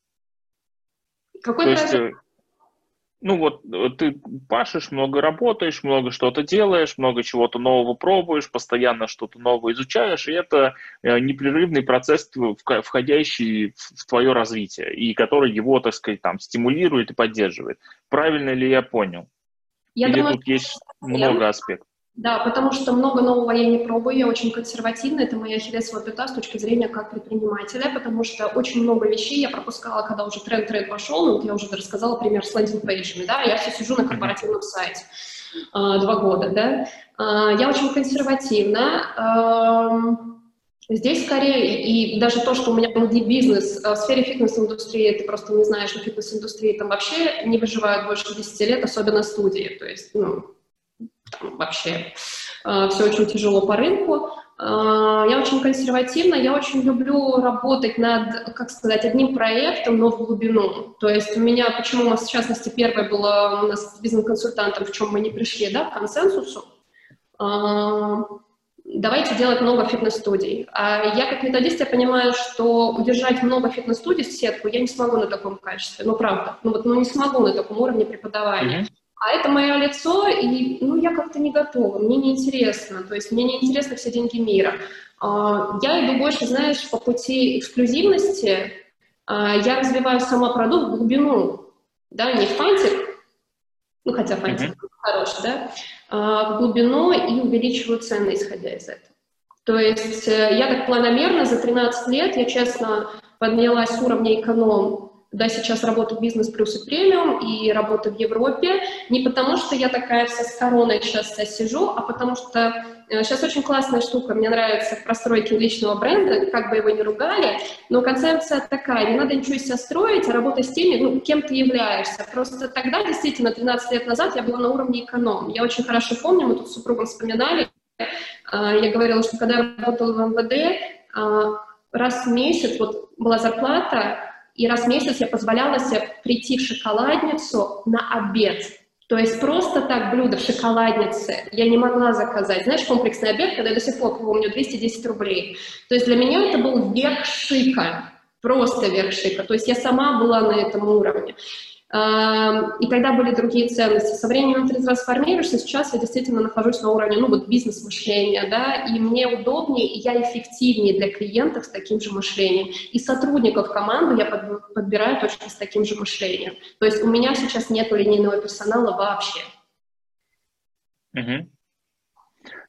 Какой То есть, э, ну вот э, ты пашешь, много работаешь, много что-то делаешь, много чего-то нового пробуешь, постоянно что-то новое изучаешь, и это э, непрерывный процесс, входящий в твое развитие, и который его, так сказать, там стимулирует и поддерживает. Правильно ли я понял? Я Или думаю, тут есть много аспектов? Да, потому что много нового я не пробую, я очень консервативна, это моя хилесова пята с точки зрения как предпринимателя, потому что очень много вещей я пропускала, когда уже тренд-тренд пошел, ну, вот я уже рассказала пример с лендинг-пейджами, да, я все сижу на корпоративном сайте а, два года, да, а, я очень консервативна, а, Здесь скорее, и даже то, что у меня был бизнес в сфере фитнес-индустрии, ты просто не знаешь, что фитнес-индустрии там вообще не выживают больше 10 лет, особенно студии. То есть, ну, вообще э, все очень тяжело по рынку. а, я очень консервативна, я очень люблю работать над, как сказать, одним проектом, но в глубину. То есть у меня, почему у нас, в частности, первое было у нас с бизнес-консультантом, в чем мы не пришли, да, к консенсусу, а, давайте делать много фитнес-студий. А я как методист, я понимаю, что удержать много фитнес-студий в сетку я не смогу на таком качестве, ну правда, ну вот ну, не смогу на таком уровне преподавания. Mm-hmm. А это мое лицо, и ну, я как-то не готова, мне неинтересно, то есть мне неинтересны все деньги мира. А, я иду больше, знаешь, по пути эксклюзивности, а, я развиваю сама продукт в глубину, да, не в фантик, ну, хотя фантик mm-hmm. хороший, да, а в глубину и увеличиваю цены, исходя из этого. То есть э, я так планомерно за 13 лет, я честно поднялась с уровня эконом да, сейчас работаю в бизнес плюс и премиум, и работаю в Европе, не потому что я такая вся с короной сейчас сижу, а потому что сейчас э, очень классная штука, мне нравится в простройке личного бренда, как бы его ни ругали, но концепция такая, не надо ничего из себя строить, а работать с теми, ну, кем ты являешься. Просто тогда, действительно, 13 лет назад я была на уровне эконом. Я очень хорошо помню, мы тут с супругом вспоминали, э, я говорила, что когда я работала в МВД, э, раз в месяц вот была зарплата, и раз в месяц я позволяла себе прийти в шоколадницу на обед. То есть просто так блюдо в шоколаднице я не могла заказать. Знаешь, комплексный обед, когда я до сих пор помню 210 рублей. То есть для меня это был верх шика, просто верх шика. То есть я сама была на этом уровне. И тогда были другие ценности. Со временем ты трансформируешься, сейчас я действительно нахожусь на уровне, ну, вот бизнес-мышления, да, и мне удобнее, и я эффективнее для клиентов с таким же мышлением. И сотрудников команды я подбираю точно с таким же мышлением. То есть у меня сейчас нет линейного персонала вообще. Угу.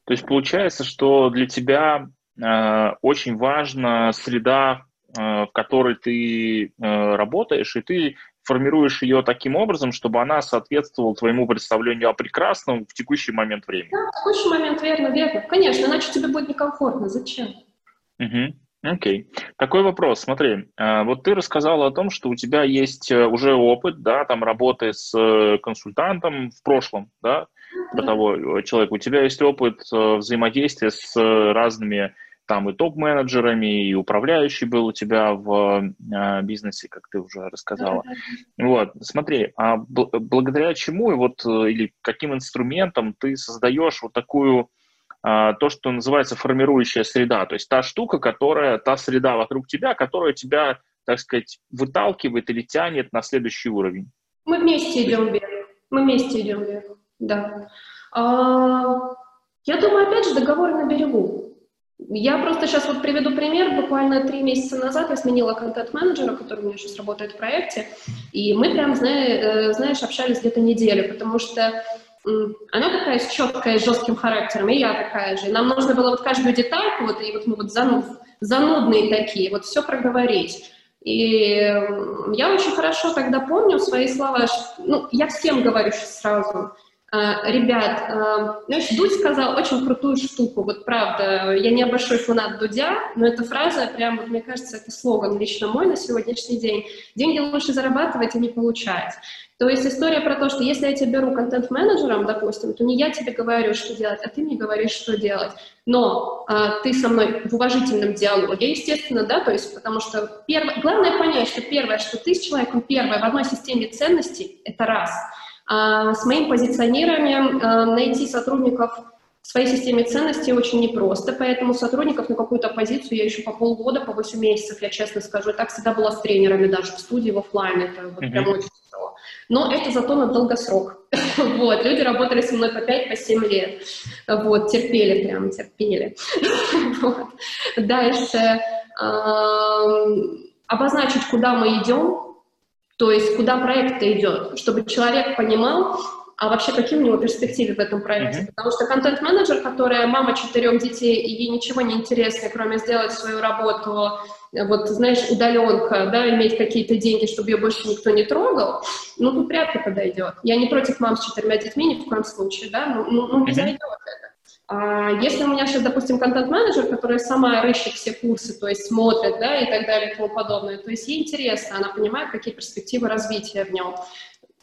То есть получается, что для тебя э, очень важна среда, э, в которой ты э, работаешь, и ты формируешь ее таким образом, чтобы она соответствовала твоему представлению о прекрасном в текущий момент времени. Да, в текущий момент, верно, верно. Конечно, иначе тебе будет некомфортно. Зачем? Угу. Окей. Такой вопрос. Смотри, а, вот ты рассказала о том, что у тебя есть э, уже опыт, да, там работы с э, консультантом в прошлом, да, про того э, человека. У тебя есть опыт взаимодействия с разными там и топ-менеджерами, и управляющий был у тебя в э, бизнесе, как ты уже рассказала. Вот, смотри, а б- благодаря чему и вот э, или каким инструментом ты создаешь вот такую э, то, что называется формирующая среда, то есть та штука, которая, та среда вокруг тебя, которая тебя, так сказать, выталкивает или тянет на следующий уровень? Мы вместе идем вверх. Мы вместе идем вверх, да. А, я думаю, опять же, договоры на берегу. Я просто сейчас вот приведу пример. Буквально три месяца назад я сменила контент-менеджера, который у меня сейчас работает в проекте, и мы прям, э, знаешь, общались где-то неделю, потому что она такая четкая, с жестким характером, и я такая же. Нам нужно было вот каждую детальку, вот, и вот мы вот зануд, занудные такие, вот все проговорить. И я очень хорошо тогда помню свои слова, ну, я всем говорю сразу, а, ребят, а, знаешь, Дудь сказал очень крутую штуку, вот правда, я не большой фанат Дудя, но эта фраза, прям, вот, мне кажется, это слоган лично мой на сегодняшний день. Деньги лучше зарабатывать и не получать. То есть история про то, что если я тебя беру контент-менеджером, допустим, то не я тебе говорю, что делать, а ты мне говоришь, что делать. Но а, ты со мной в уважительном диалоге, естественно, да, то есть потому что первое, главное понять, что первое, что ты с человеком первое в одной системе ценностей, это раз – а с моим позиционированием э, найти сотрудников в своей системе ценностей очень непросто, поэтому сотрудников на какую-то позицию я ищу по полгода, по 8 месяцев, я честно скажу. И так всегда было с тренерами даже в студии, в офлайн, это вот mm-hmm. прям очень тяжело. Но это зато на долгосрок. вот, люди работали со мной по 5-7 по лет. Вот, терпели прям, терпели. вот. Дальше обозначить, куда мы идем, то есть куда проект идет, чтобы человек понимал, а вообще какие у него перспективы в этом проекте. Mm-hmm. Потому что контент-менеджер, которая мама четырех детей, и ей ничего не интересно, кроме сделать свою работу, вот, знаешь, удаленка, да, иметь какие-то деньги, чтобы ее больше никто не трогал, ну, тут вряд ли подойдет. Я не против мам с четырьмя детьми ни в коем случае, да, ну, ну, ну не зайдет это. А если у меня сейчас, допустим, контент-менеджер, которая сама рыщет все курсы, то есть смотрит, да, и так далее, и тому подобное, то есть ей интересно, она понимает, какие перспективы развития в нем.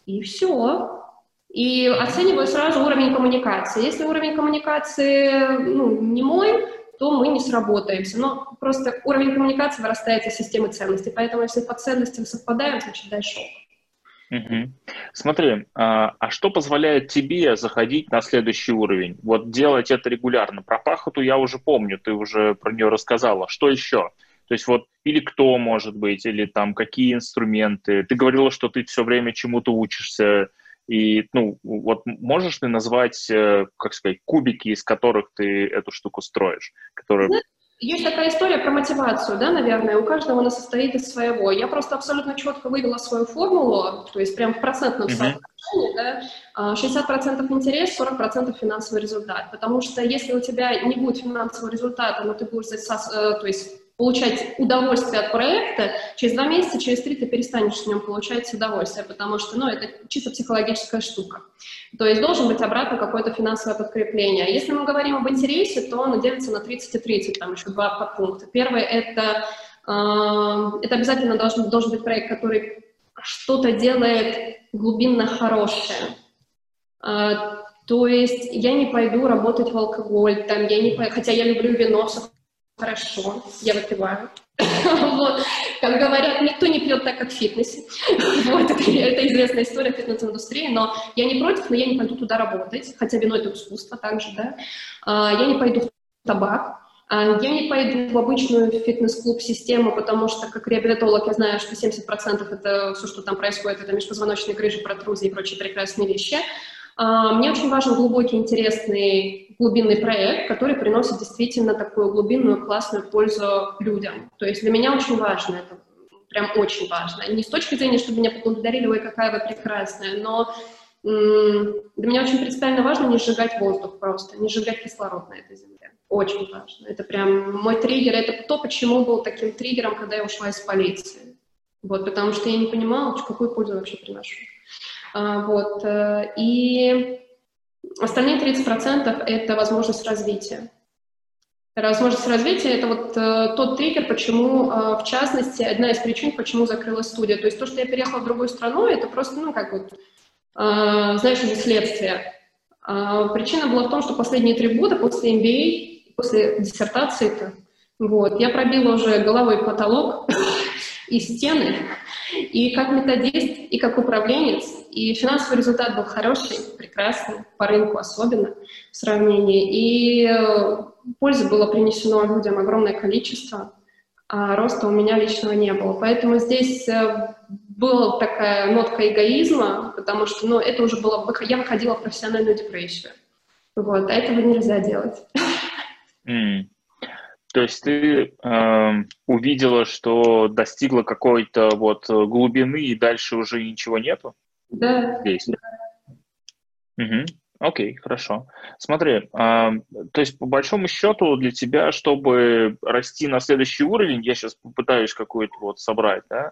И все. И оцениваю сразу уровень коммуникации. Если уровень коммуникации ну, не мой, то мы не сработаемся. Но просто уровень коммуникации вырастает из системы ценностей. Поэтому если по ценностям совпадаем, значит дальше Угу. Смотри, а, а что позволяет тебе заходить на следующий уровень? Вот делать это регулярно. Про пахоту я уже помню, ты уже про нее рассказала. Что еще? То есть вот или кто может быть, или там какие инструменты. Ты говорила, что ты все время чему-то учишься. И, ну, вот можешь ты назвать, э, как сказать, кубики, из которых ты эту штуку строишь, которые есть такая история про мотивацию, да, наверное, у каждого она состоит из своего. Я просто абсолютно четко вывела свою формулу, то есть прям в процентном соотношении, да, 60% а, интерес, 40% финансовый результат. Потому что если у тебя не будет финансового результата, но ты будешь, э, то есть получать удовольствие от проекта, через два месяца, через три ты перестанешь в нем получать удовольствие, потому что, ну, это чисто психологическая штука. То есть должен быть обратно какое-то финансовое подкрепление. Если мы говорим об интересе, то он делится на 30 и 30, там еще два подпункта. Первый — это, э, это обязательно должен, должен быть проект, который что-то делает глубинно хорошее. Э, то есть я не пойду работать в алкоголь, там, я не, хотя я люблю вино, хорошо, я выпиваю. вот. Как говорят, никто не пьет так, как в фитнесе. вот, это, это известная история фитнес-индустрии, но я не против, но я не пойду туда работать, хотя вино — это искусство также, да. А, я не пойду в табак, а, я не пойду в обычную фитнес-клуб систему, потому что как реабилитолог я знаю, что 70% это все, что там происходит, это межпозвоночные грыжи, протрузии и прочие прекрасные вещи. А, мне очень важен глубокий, интересный, глубинный проект, который приносит действительно такую глубинную, классную пользу людям. То есть для меня очень важно это, прям очень важно. Не с точки зрения, чтобы меня поблагодарили, ой, какая вы прекрасная, но для меня очень принципиально важно не сжигать воздух просто, не сжигать кислород на этой земле. Очень важно. Это прям мой триггер. Это то, почему был таким триггером, когда я ушла из полиции. Вот, потому что я не понимала, какую пользу вообще приношу. А, вот. Э, и остальные 30% — это возможность развития. Возможность развития — это вот э, тот триггер, почему, э, в частности, одна из причин, почему закрылась студия. То есть то, что я переехала в другую страну, это просто, ну, как вот, знаешь, уже следствие. А причина была в том, что последние три года после MBA, после диссертации-то, вот, я пробила уже головой потолок и стены, и как методист, и как управленец, и финансовый результат был хороший, прекрасный, по рынку особенно в сравнении. И э, пользы было принесено людям огромное количество, а роста у меня личного не было. Поэтому здесь э, была такая нотка эгоизма, потому что ну, это уже было... Я выходила в профессиональную депрессию. Вот, а этого нельзя делать. Mm. То есть ты э, увидела, что достигла какой-то вот глубины, и дальше уже ничего нету? Да. Здесь. Угу. Окей, хорошо. Смотри, э, то есть по большому счету для тебя, чтобы расти на следующий уровень, я сейчас попытаюсь какой-то вот собрать, да,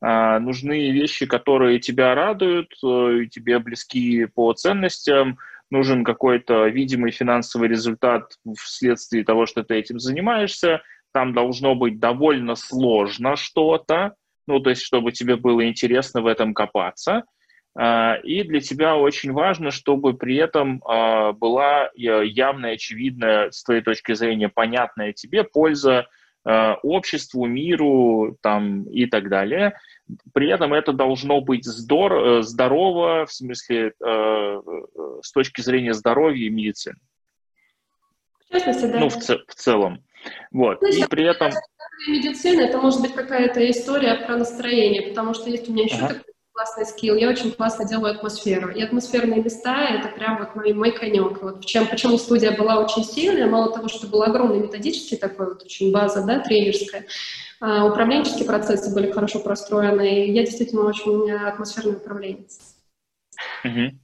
э, нужны вещи, которые тебя радуют, э, тебе близки по ценностям, нужен какой-то видимый финансовый результат вследствие того, что ты этим занимаешься, там должно быть довольно сложно что-то, ну, то есть, чтобы тебе было интересно в этом копаться. А, и для тебя очень важно, чтобы при этом а, была явная, очевидная, с твоей точки зрения, понятная тебе польза обществу, миру там, и так далее. При этом это должно быть здор э, здорово, в смысле, э, э, с точки зрения здоровья и медицины. В частности, да. Ну, в, ц в целом. Вот. Ну, и при этом... Медицина, это может быть какая-то история про настроение, потому что есть у меня еще ага. такой классный скилл. Я очень классно делаю атмосферу. И атмосферные места — это прям вот мой, мой конек. Вот в чем, почему студия была очень сильная, мало того, что был огромный методический такой вот очень база, да, тренерская, а, управленческие процессы были хорошо простроены, и я действительно очень атмосферный управленец. Угу.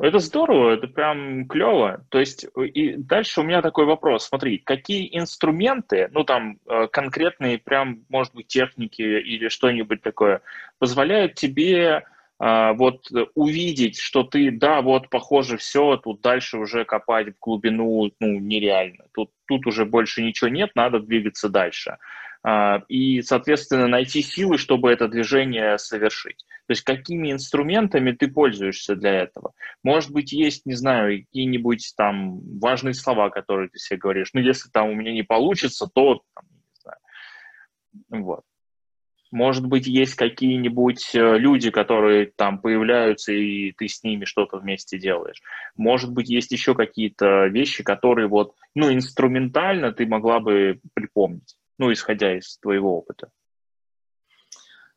Это здорово, это прям клево. То есть, и дальше у меня такой вопрос. Смотри, какие инструменты, ну там э, конкретные прям, может быть, техники или что-нибудь такое, позволяют тебе а, вот увидеть, что ты, да, вот, похоже, все, тут дальше уже копать в глубину, ну, нереально. Тут, тут уже больше ничего нет, надо двигаться дальше. А, и, соответственно, найти силы, чтобы это движение совершить. То есть какими инструментами ты пользуешься для этого? Может быть, есть, не знаю, какие-нибудь там важные слова, которые ты себе говоришь. Ну, если там у меня не получится, то, там, не знаю. Вот. Может быть, есть какие-нибудь э, люди, которые там появляются, и ты с ними что-то вместе делаешь. Может быть, есть еще какие-то вещи, которые вот, ну, инструментально ты могла бы припомнить, ну, исходя из твоего опыта.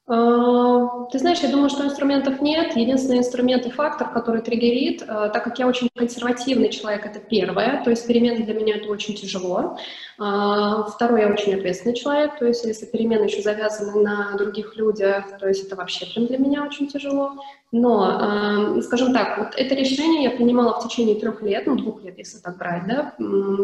А, ты знаешь, я думаю, что инструментов нет. Единственный инструмент и фактор, который триггерит, а, так как я очень консервативный человек, это первое, то есть перемены для меня это очень тяжело. А, второе, я очень ответственный человек, то есть если перемены еще завязаны на других людях, то есть это вообще прям для меня очень тяжело. Но, скажем так, вот это решение я принимала в течение трех лет, ну двух лет, если так брать, да,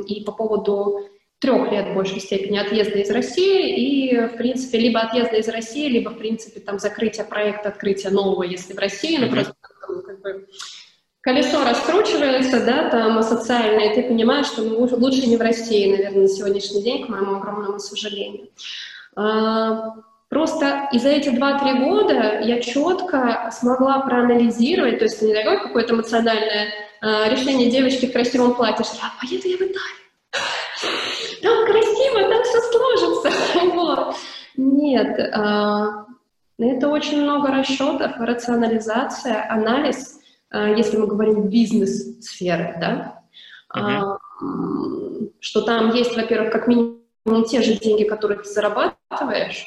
и по поводу трех лет в большей степени отъезда из России и, в принципе, либо отъезда из России, либо, в принципе, там закрытие проекта, открытие нового, если в России, ну, просто ну, как бы колесо раскручивается, да, там социальное, и ты понимаешь, что ну, лучше не в России, наверное, на сегодняшний день, к моему огромному сожалению. А, просто и за эти два-три года я четко смогла проанализировать, то есть не такое какое-то эмоциональное а, решение девочки в красивом платье, что я поеду я в Италию, там красиво, там все сложится. Вот. Нет, а, это очень много расчетов, рационализация, анализ, а, если мы говорим бизнес-сферы, да, uh-huh. что там есть, во-первых, как минимум те же деньги, которые ты зарабатываешь,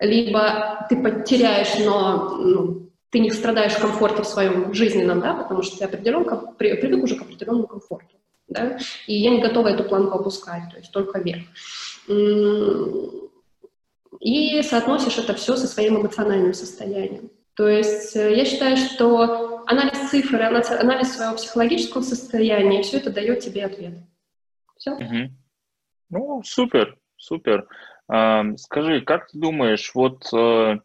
либо ты потеряешь, но ну, ты не страдаешь в комфорте в своем жизненном, да, потому что ты определен, привык уже к определенному комфорту да, и я не готова эту планку опускать, то есть только вверх. И соотносишь это все со своим эмоциональным состоянием. То есть э, я считаю, что анализ цифр, анализ своего психологического состояния, все это дает тебе ответ. Все. Угу. Ну, супер, супер. Скажи, как ты думаешь, вот э,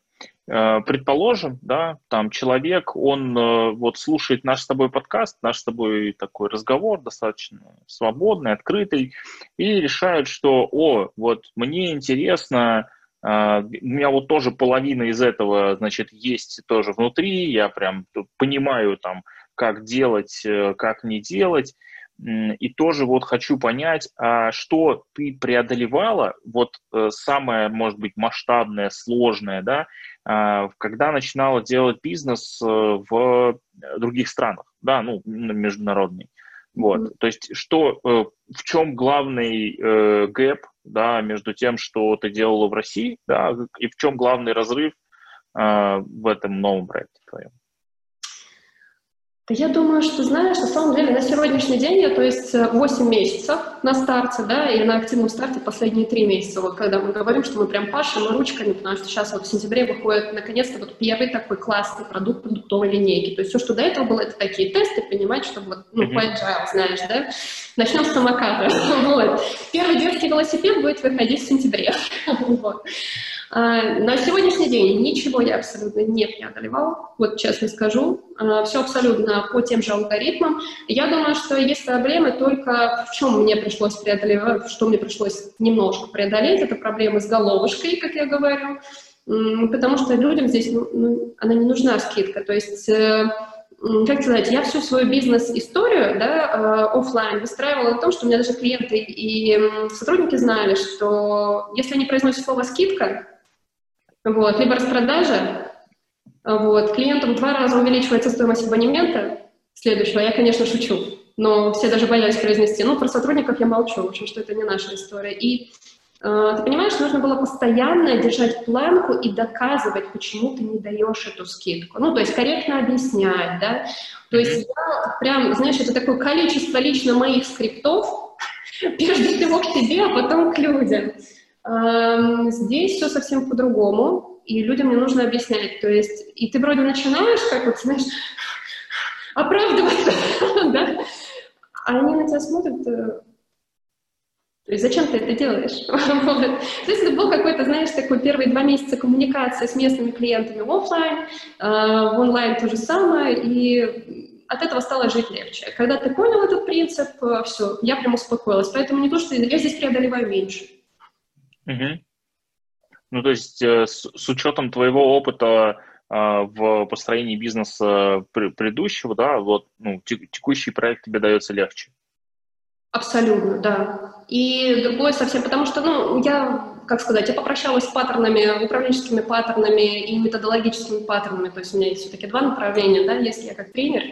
предположим, да, там человек, он э, вот слушает наш с тобой подкаст, наш с тобой такой разговор достаточно свободный, открытый, и решает, что, о, вот мне интересно, э, у меня вот тоже половина из этого, значит, есть тоже внутри, я прям понимаю там, как делать, как не делать, и тоже вот хочу понять, а что ты преодолевала, вот самое, может быть, масштабное, сложное, да, когда начинала делать бизнес э, в других странах, да, ну, международный. Вот, mm-hmm. то есть что, э, в чем главный э, гэп, да, между тем, что ты делала в России, да, и в чем главный разрыв в этом новом проекте твоем? Я думаю, что, знаешь, на самом деле на сегодняшний день я, то есть 8 месяцев на старте, да, и на активном старте последние 3 месяца, вот когда мы говорим, что мы прям пашем ручками, потому что сейчас вот в сентябре выходит наконец-то вот первый такой классный продукт продуктовой линейки. То есть все, что до этого было, это такие тесты, понимать, чтобы вот, ну, mm-hmm. agile, знаешь, да. Начнем с самоката. вот. Первый детский велосипед будет выходить в сентябре. вот. А, на сегодняшний день ничего я абсолютно не преодолевала, вот честно скажу. А, Все абсолютно по тем же алгоритмам. Я думаю, что есть проблемы только в чем мне пришлось преодолевать, что мне пришлось немножко преодолеть, это проблемы с головушкой, как я говорю, потому что людям здесь, ну, ну, она не нужна скидка, то есть э, как сказать, я всю свою бизнес-историю да, э, офлайн выстраивала на том, что у меня даже клиенты и сотрудники знали, что если они произносят слово «скидка», вот, либо распродажа, вот, клиентам два раза увеличивается стоимость абонемента следующего, я, конечно, шучу, но все даже боялись произнести. Ну, про сотрудников я молчу, в общем, что это не наша история. И э, ты понимаешь, нужно было постоянно держать планку и доказывать, почему ты не даешь эту скидку. Ну, то есть корректно объяснять, да. То есть я прям, знаешь, это такое количество лично моих скриптов, прежде всего к себе, а потом к людям. Здесь все совсем по-другому, и людям не нужно объяснять. То есть, и ты вроде начинаешь, как вот, знаешь, оправдываться, да, а они на тебя смотрят, э, то есть зачем ты это делаешь? То есть это был какой-то, знаешь, такой первые два месяца коммуникации с местными клиентами офлайн, в онлайн то же самое, и от этого стало жить легче. Когда ты понял этот принцип, э, все, я прям успокоилась. Поэтому не то, что я здесь преодолеваю меньше. Угу. Ну, то есть э, с, с учетом твоего опыта э, в построении бизнеса предыдущего, да, вот ну, текущий проект тебе дается легче. Абсолютно, да. И другое совсем, потому что, ну, я, как сказать, я попрощалась с паттернами, управленческими паттернами и методологическими паттернами, то есть у меня есть все-таки два направления, да, есть я как тренер,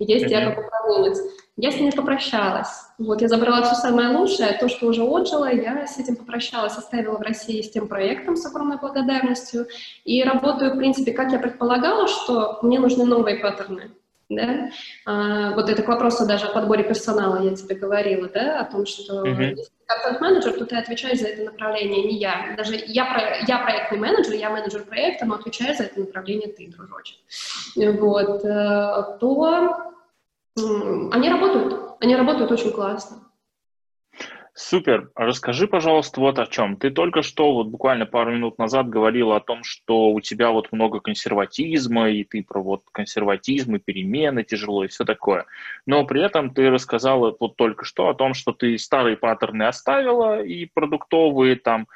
есть я как управленец. Я с ними попрощалась. Вот, я забрала все самое лучшее, то, что уже отжило, я с этим попрощалась, оставила в России с тем проектом с огромной благодарностью, и работаю, в принципе, как я предполагала, что мне нужны новые паттерны да, а, вот это к вопросу даже о подборе персонала, я тебе говорила, да, о том, что uh-huh. если ты контент-менеджер, то ты отвечаешь за это направление, не я. Даже я, я проектный менеджер, я менеджер проекта, но отвечаю за это направление ты, дружочек. Вот, э, то они работают, они работают очень классно. Супер. Расскажи, пожалуйста, вот о чем. Ты только что, вот буквально пару минут назад говорила о том, что у тебя вот много консерватизма, и ты про вот консерватизм и перемены тяжело и все такое. Но при этом ты рассказала вот только что о том, что ты старые паттерны оставила, и продуктовые там,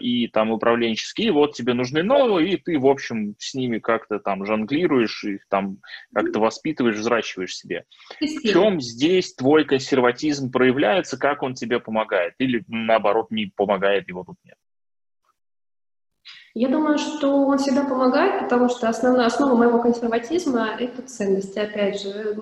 и там управленческие, и вот тебе нужны новые, и ты, в общем, с ними как-то там жонглируешь, их там как-то воспитываешь, взращиваешь себе. В чем здесь твой консерватизм проявляется, как он тебе помогает? Или, наоборот, не помогает, его тут нет? Я думаю, что он всегда помогает, потому что основная основа моего консерватизма — это ценности, опять же.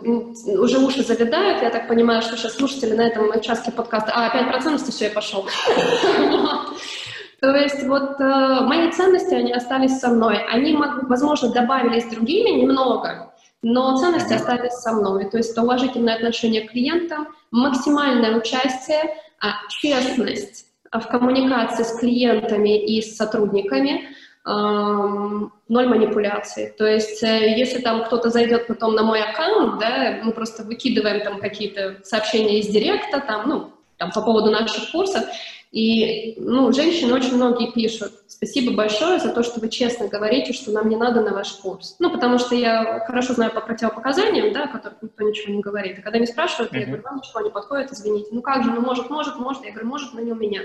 Уже уши завидают, я так понимаю, что сейчас слушатели на этом участке подкаста... А, опять про ценности, все, я пошел. То есть вот э, мои ценности, они остались со мной. Они, возможно, добавились другими немного, но ценности остались со мной. То есть это уважительное отношение к клиентам, максимальное участие, а, честность в коммуникации с клиентами и с сотрудниками, эм, ноль манипуляций. То есть, э, если там кто-то зайдет потом на мой аккаунт, да, мы просто выкидываем там какие-то сообщения из директа, там, ну, там, по поводу наших курсов, и, ну, женщины очень многие пишут, спасибо большое за то, что вы честно говорите, что нам не надо на ваш курс. Ну, потому что я хорошо знаю по противопоказаниям, да, о которых никто ничего не говорит. И когда меня спрашивают, mm-hmm. я говорю, вам ничего не подходит, извините. Ну как же, ну может, может, может. Я говорю, может, но не у меня.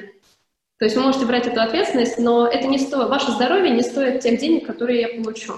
То есть вы можете брать эту ответственность, но это не стоит, ваше здоровье не стоит тех денег, которые я получу.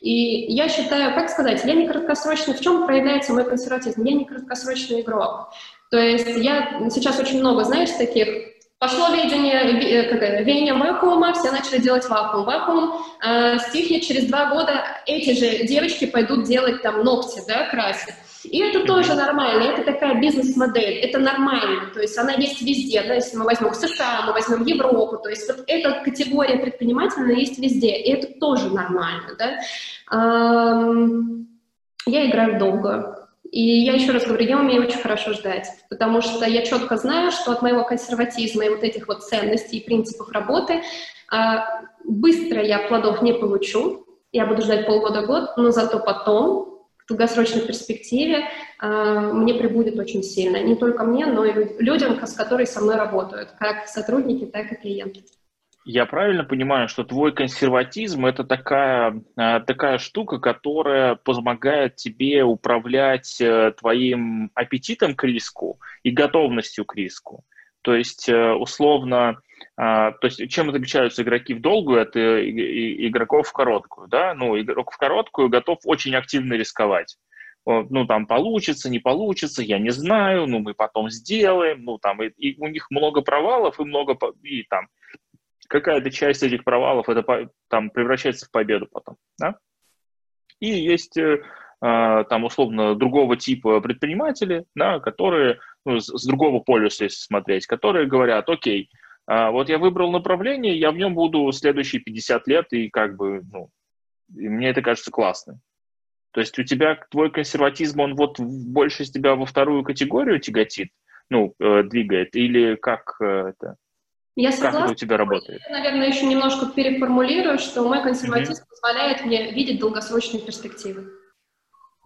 И я считаю, как сказать, я не краткосрочный, в чем проявляется мой консерватизм? Я не краткосрочный игрок. То есть я сейчас очень много, знаешь, таких Пошло видение, э, как это, веяние вакуума, все начали делать вакуум. Вакуум э, стихнет через два года, эти же девочки пойдут делать там ногти, да, красить. И это тоже нормально, это такая бизнес-модель, это нормально, то есть она есть везде, да, если мы возьмем США, мы возьмем Европу, то есть вот эта категория предпринимателя есть везде, и это тоже нормально, да. Я играю долго, и я еще раз говорю, я умею очень хорошо ждать, потому что я четко знаю, что от моего консерватизма и вот этих вот ценностей и принципов работы а, быстро я плодов не получу, я буду ждать полгода-год, но зато потом, в долгосрочной перспективе, а, мне прибудет очень сильно. Не только мне, но и людям, с которыми со мной работают, как сотрудники, так и клиенты. Я правильно понимаю, что твой консерватизм это такая, а, такая штука, которая помогает тебе управлять э, твоим аппетитом к риску и готовностью к риску. То есть, э, условно, а, то есть чем отличаются игроки в долгую от э, игроков в короткую, да? Ну, игрок в короткую готов очень активно рисковать ну, там, получится, не получится, я не знаю, ну, мы потом сделаем, ну, там, и, и у них много провалов и много, и там, какая-то часть этих провалов это там превращается в победу потом, да? И есть э, а, там условно другого типа предприниматели, да, которые ну, с, другого полюса, если смотреть, которые говорят, окей, а, вот я выбрал направление, я в нем буду следующие 50 лет, и как бы, ну, мне это кажется классным. То есть у тебя твой консерватизм, он вот больше тебя во вторую категорию тяготит, ну, э, двигает, или как э, это? Я согласна. Как это у тебя работает? Я, наверное, еще немножко переформулирую, что мой консерватизм mm-hmm. позволяет мне видеть долгосрочные перспективы,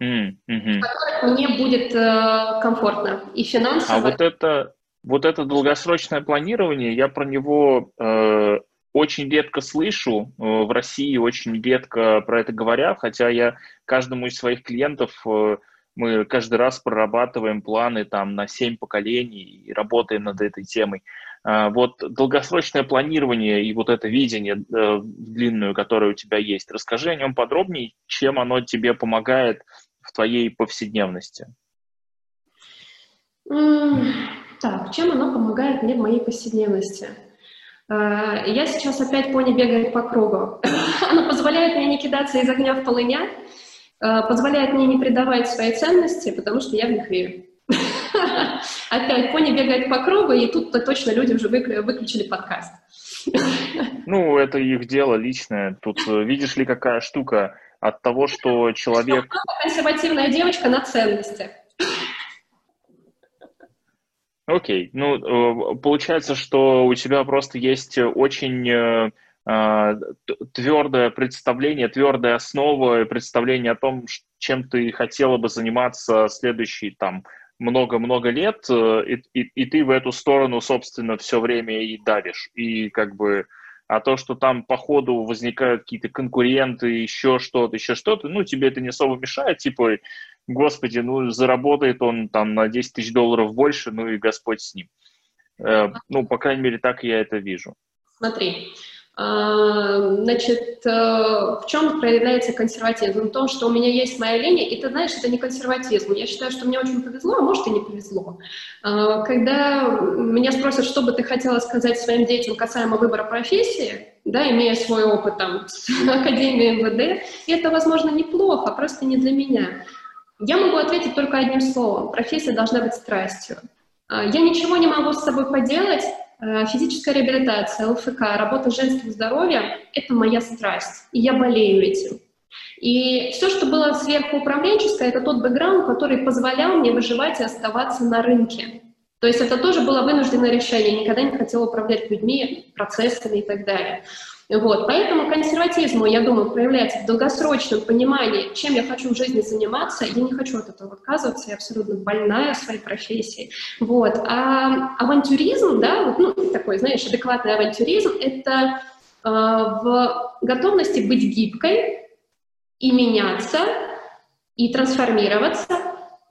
mm-hmm. в которых мне будет э, комфортно и финансово. А вот это, вот это долгосрочное планирование, я про него э, очень редко слышу. Э, в России очень редко про это говорят, хотя я каждому из своих клиентов э, мы каждый раз прорабатываем планы там на 7 поколений и работаем над этой темой. А, вот долгосрочное планирование и вот это видение э, длинную, которое у тебя есть, расскажи о нем подробнее, чем оно тебе помогает в твоей повседневности. Так, чем оно помогает мне в моей повседневности? А, я сейчас опять пони бегает по кругу. Оно позволяет мне не кидаться из огня в полыня, а, позволяет мне не предавать свои ценности, потому что я в них верю. Опять пони бегает по кругу, и тут-то точно люди уже выключили подкаст. Ну, это их дело личное. Тут э, видишь ли, какая штука от того, что человек... Консервативная девочка на ценностях. Окей, ну, э, получается, что у тебя просто есть очень э, твердое представление, твердая основа, представление о том, чем ты хотела бы заниматься следующие там много-много лет, э, и, и, и ты в эту сторону, собственно, все время и давишь. И как бы, а то, что там по ходу возникают какие-то конкуренты, еще что-то, еще что-то, ну, тебе это не особо мешает, типа, господи, ну, заработает он там на 10 тысяч долларов больше, ну и Господь с ним. Э, ну, по крайней мере, так я это вижу. Смотри, значит, э, в чем проявляется консерватизм? В том, что у меня есть моя линия, и ты знаешь, это не консерватизм. Я считаю, что мне очень повезло, а может и не повезло. А, когда меня спросят, что бы ты хотела сказать своим детям касаемо выбора профессии, да, имея свой опыт там с Академией МВД, это, возможно, неплохо, просто не для меня. Я могу ответить только одним словом. Профессия должна быть страстью. Я ничего не могу с собой поделать, Э, физическая реабилитация, ЛФК, работа с женским здоровьем — это моя страсть, и я болею этим. И все, что было сверхуправленческое, это тот бэкграунд, который позволял мне выживать и оставаться на рынке. То есть это тоже было вынужденное решение. Я никогда не хотела управлять людьми, процессами и так далее. Вот, поэтому консерватизму, я думаю, проявляется в долгосрочном понимании, чем я хочу в жизни заниматься. Я не хочу от этого отказываться, я абсолютно больная своей профессии. Вот. А авантюризм, да, вот, ну, такой, знаешь, адекватный авантюризм, это э, в готовности быть гибкой и меняться, и трансформироваться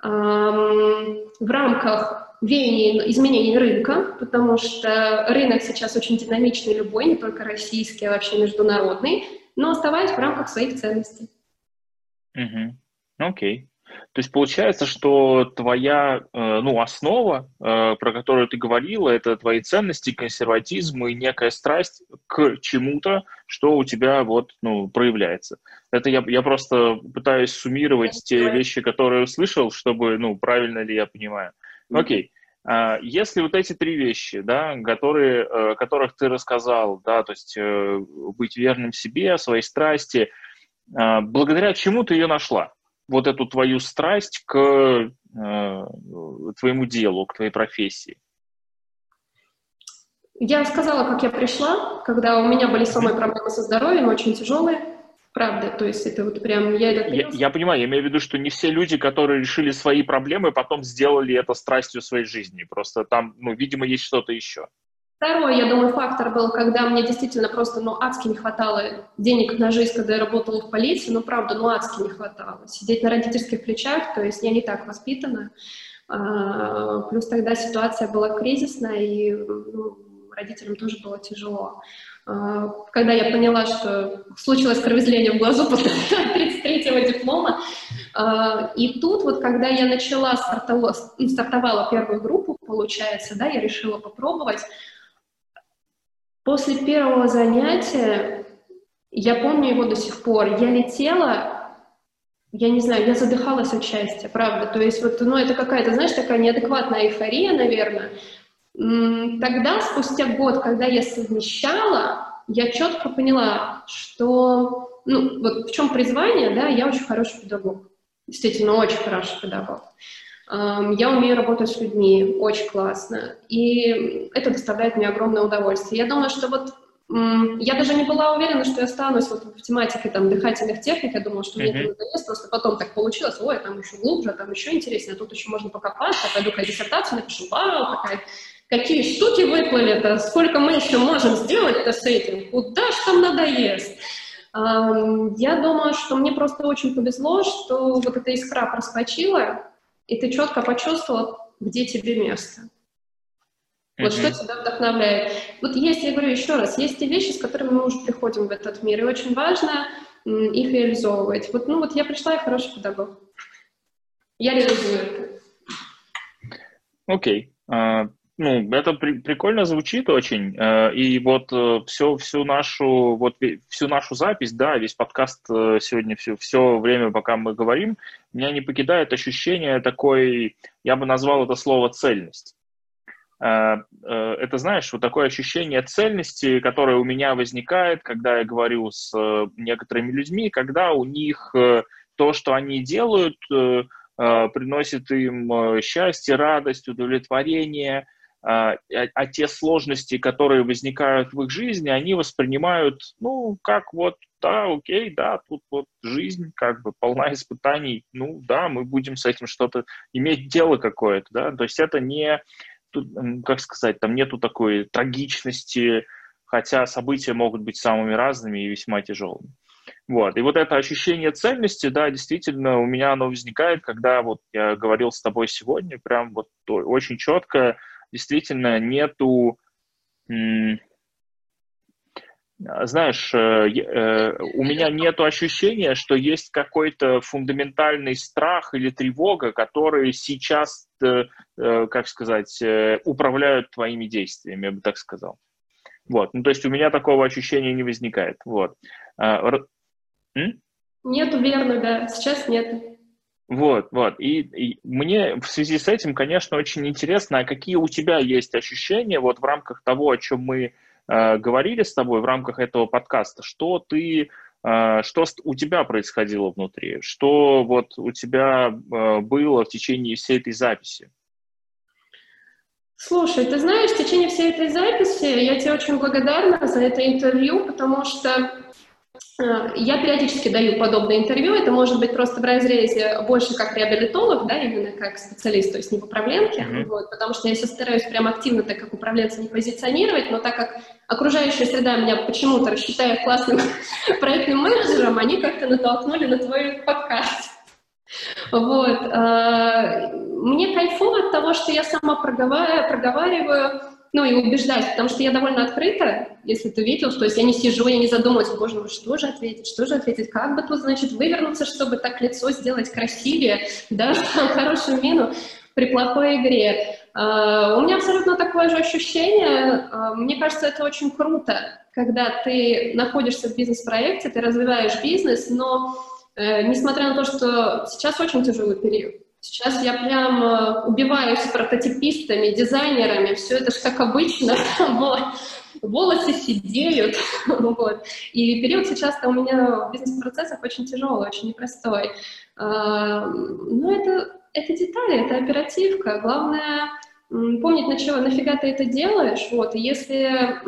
э, в рамках веяние изменений рынка, потому что рынок сейчас очень динамичный любой, не только российский, а вообще международный, но оставаясь в рамках своих ценностей. Угу. Окей. То есть получается, что твоя э, ну, основа, э, про которую ты говорила, это твои ценности, консерватизм и некая страсть к чему-то, что у тебя вот, ну, проявляется. Это я, я просто пытаюсь суммировать те вещи, которые услышал, чтобы, ну, правильно ли я понимаю. Окей. А, если вот эти три вещи, да, которые, э, которых ты рассказал, да, то есть э, быть верным себе, своей страсти, а, благодаря чему ты ее нашла? Вот эту твою страсть к э, твоему делу, к твоей профессии. Я сказала, как я пришла, когда у меня были самые проблемы со здоровьем, очень тяжелые. Правда, то есть это вот прям я это я, я понимаю, я имею в виду, что не все люди, которые решили свои проблемы, потом сделали это страстью своей жизни. Просто там, ну, видимо, есть что-то еще. Второй, я думаю, фактор был, когда мне действительно просто, ну, адски не хватало денег на жизнь, когда я работала в полиции, ну, правда, ну, адски не хватало. Сидеть на родительских плечах, то есть я не так воспитана. А, плюс тогда ситуация была кризисная, и ну, родителям тоже было тяжело. А, когда я поняла, что случилось кровоизлияние в глазу после 33-го диплома. А, и тут вот, когда я начала, стартовала, стартовала первую группу, получается, да, я решила попробовать. После первого занятия, я помню его до сих пор, я летела, я не знаю, я задыхалась от счастья, правда. То есть вот, ну, это какая-то, знаешь, такая неадекватная эйфория, наверное. Тогда, спустя год, когда я совмещала, я четко поняла, что, ну, вот в чем призвание, да, я очень хороший педагог. Действительно, очень хороший педагог. Я умею работать с людьми, очень классно. И это доставляет мне огромное удовольствие. Я думаю, что вот я даже не была уверена, что я останусь вот в тематике там, дыхательных техник. Я думала, что мне это надоест, просто потом так получилось. Ой, там еще глубже, там еще интереснее, тут еще можно покопаться. Пойду-ка диссертацию напишу. Вау, такая какие штуки выплыли-то, сколько мы еще можем сделать-то с этим, куда ж там надоест. Я думаю, что мне просто очень повезло, что вот эта искра проскочила, и ты четко почувствовал, где тебе место. Вот mm-hmm. что тебя вдохновляет. Вот есть, я говорю еще раз, есть те вещи, с которыми мы уже приходим в этот мир, и очень важно их реализовывать. Вот, ну вот я пришла, и хороший педагог. Я реализую это. Окей. Okay. Uh, ну, это при, прикольно звучит очень. Uh, и вот uh, все, всю нашу, вот всю нашу запись, да, весь подкаст э, сегодня, все, все время, пока мы говорим, меня не покидает ощущение такой, я бы назвал это слово цельность. Э, э, это, знаешь, вот такое ощущение цельности, которое у меня возникает, когда я говорю с э, некоторыми людьми, когда у них то, что они делают, приносит им счастье, радость, удовлетворение, а, а те сложности, которые возникают в их жизни, они воспринимают, ну, как вот, да, окей, да, тут вот жизнь как бы полна испытаний, ну, да, мы будем с этим что-то иметь дело какое-то, да, то есть это не тут, как сказать, там нету такой трагичности, хотя события могут быть самыми разными и весьма тяжелыми. Вот. И вот это ощущение цельности, да, действительно, у меня оно возникает, когда вот я говорил с тобой сегодня, прям вот очень четко, действительно, нету знаешь, э, э, у меня нет ощущения, что есть какой-то фундаментальный страх или тревога, которые сейчас, э, как сказать, управляют твоими действиями, я бы так сказал. Вот, ну то есть у меня такого ощущения не возникает. Вот. А? Нету, верно, да, сейчас нет. Вот, вот. И, и мне в связи с этим, конечно, очень интересно, а какие у тебя есть ощущения вот в рамках того, о чем мы Э, говорили с тобой в рамках этого подкаста, что ты, э, что у тебя происходило внутри, что вот у тебя э, было в течение всей этой записи. Слушай, ты знаешь, в течение всей этой записи я тебе очень благодарна за это интервью, потому что я периодически даю подобное интервью, это может быть просто в разрезе больше как реабилитолог, да, именно как специалист, то есть не в управленке, mm-hmm. вот, потому что я сейчас стараюсь прям активно так как управленца не позиционировать, но так как окружающая среда меня почему-то рассчитает классным проектным менеджером, они как-то натолкнули на твой подкаст. Вот. Э, мне кайфово от того, что я сама проговариваю, проговариваю ну, и убеждать, потому что я довольно открыта, если ты видел, то есть я не сижу, я не задумываюсь, боже мой, что же ответить, что же ответить, как бы тут, значит, вывернуться, чтобы так лицо сделать красивее, да, хорошую мину при плохой игре. Uh, у меня абсолютно такое же ощущение. Uh, мне кажется, это очень круто, когда ты находишься в бизнес-проекте, ты развиваешь бизнес, но uh, несмотря на то, что сейчас очень тяжелый период, Сейчас я прям э, убиваюсь прототипистами, дизайнерами, все это же как обычно, волосы сидеют, вот. И период сейчас у меня в бизнес-процессах очень тяжелый, очень непростой. А, Но ну, это, это детали, это оперативка. Главное помнить, на чего, нафига ты это делаешь, вот. И если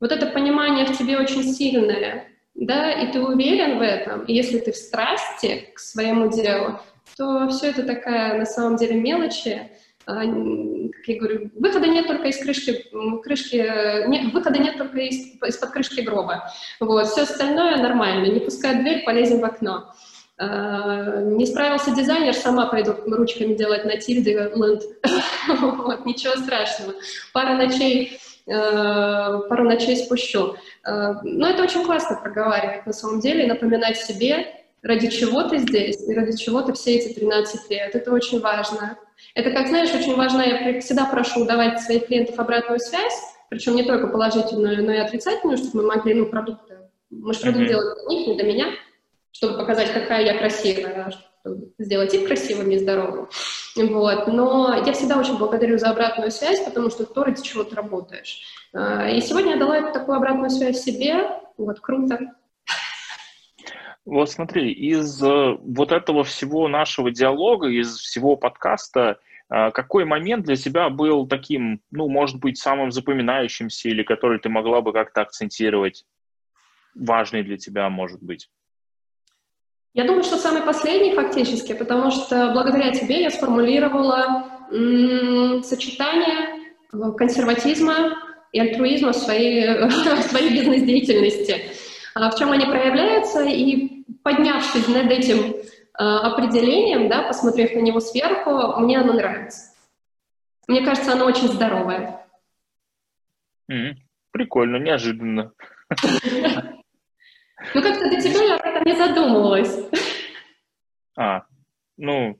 вот это понимание в тебе очень сильное, да, и ты уверен в этом, и если ты в страсти к своему делу, то все это такая на самом деле мелочи. А, как я говорю, выхода нет только из крышки, крышки нет, выхода нет только из, из-под крышки гроба. Вот, все остальное нормально. Не пускай дверь, полезем в окно. Uh, не справился дизайнер, сама пойду ручками делать на тильде ленд. вот, ничего страшного. Пара ночей, uh, пару ночей спущу. Но это очень классно проговаривать на самом деле, напоминать себе, ради чего ты здесь и ради чего ты все эти 13 лет. Это очень важно. Это, как знаешь, очень важно, я всегда прошу давать своих клиентов обратную связь, причем не только положительную, но и отрицательную, чтобы мы могли, ну, продукты, мы же продукт mm-hmm. делаем для них, не для меня, чтобы показать, какая я красивая, чтобы сделать их красивыми и здоровыми. Вот. Но я всегда очень благодарю за обратную связь, потому что то, ради чего ты работаешь. А, и сегодня я дала такую обратную связь себе. Вот, круто. Вот смотри, из э, вот этого всего нашего диалога, из всего подкаста, э, какой момент для тебя был таким, ну, может быть, самым запоминающимся или который ты могла бы как-то акцентировать, важный для тебя, может быть? Я думаю, что самый последний фактически, потому что благодаря тебе я сформулировала м- сочетание консерватизма и альтруизма в своей, в своей бизнес-деятельности. в чем они проявляются, и поднявшись над этим определением, да, посмотрев на него сверху, мне оно нравится. Мне кажется, оно очень здоровое. Mm-hmm. Прикольно, неожиданно. Ну, как-то до тебя я об этом не задумывалась. А, ну,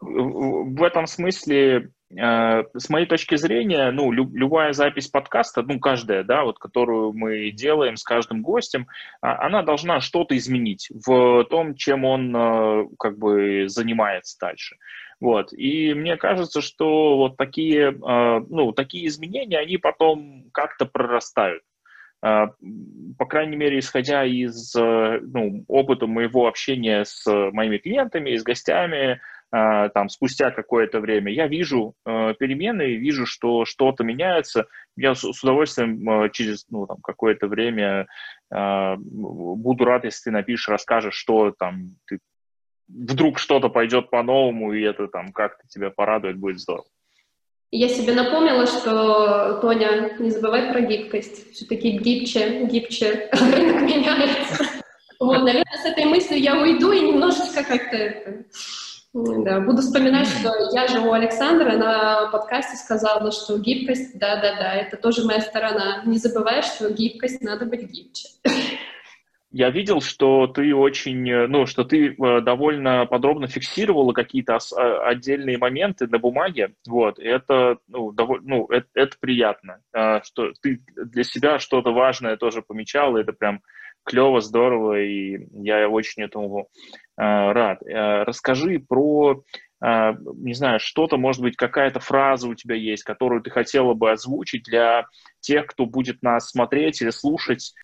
в этом смысле, э, с моей точки зрения, ну, любая запись подкаста, ну, каждая, да, вот, которую мы делаем с каждым гостем, а, она должна что-то изменить в том, чем он, э, как бы, занимается дальше. Вот. И мне кажется, что вот такие, э, ну, такие изменения, они потом как-то прорастают. По крайней мере, исходя из э, ну, опыта моего общения с моими клиентами, с гостями, там, спустя какое-то время, я вижу э, перемены, вижу, что что-то меняется. Я с, удовольствием э, через ну, там, какое-то время а, буду рад, если ты напишешь, расскажешь, что там ты вдруг что-то пойдет по-новому, и это там как-то тебя порадует, будет здорово. Я себе напомнила, что, Тоня, не забывай про гибкость. Все-таки гибче, гибче, рынок меняется. Вот, наверное, с этой мыслью я уйду и немножечко как-то. Да, буду вспоминать, что я же у Александра на подкасте сказала, что гибкость, да-да-да, это тоже моя сторона. Не забывай, что гибкость надо быть гибче. Я видел, что ты очень, э, ну, что ты э, довольно подробно фиксировала какие-то а, отдельные моменты на бумаге, вот, и это, ну, довольно, ну, это, это приятно, что ты для себя что-то важное тоже помечал, и это прям клево, здорово, и я очень этому а, рад. Расскажи про, не знаю, что-то, может быть, какая-то фраза у тебя есть, которую ты хотела бы озвучить для тех, кто будет нас смотреть или слушать,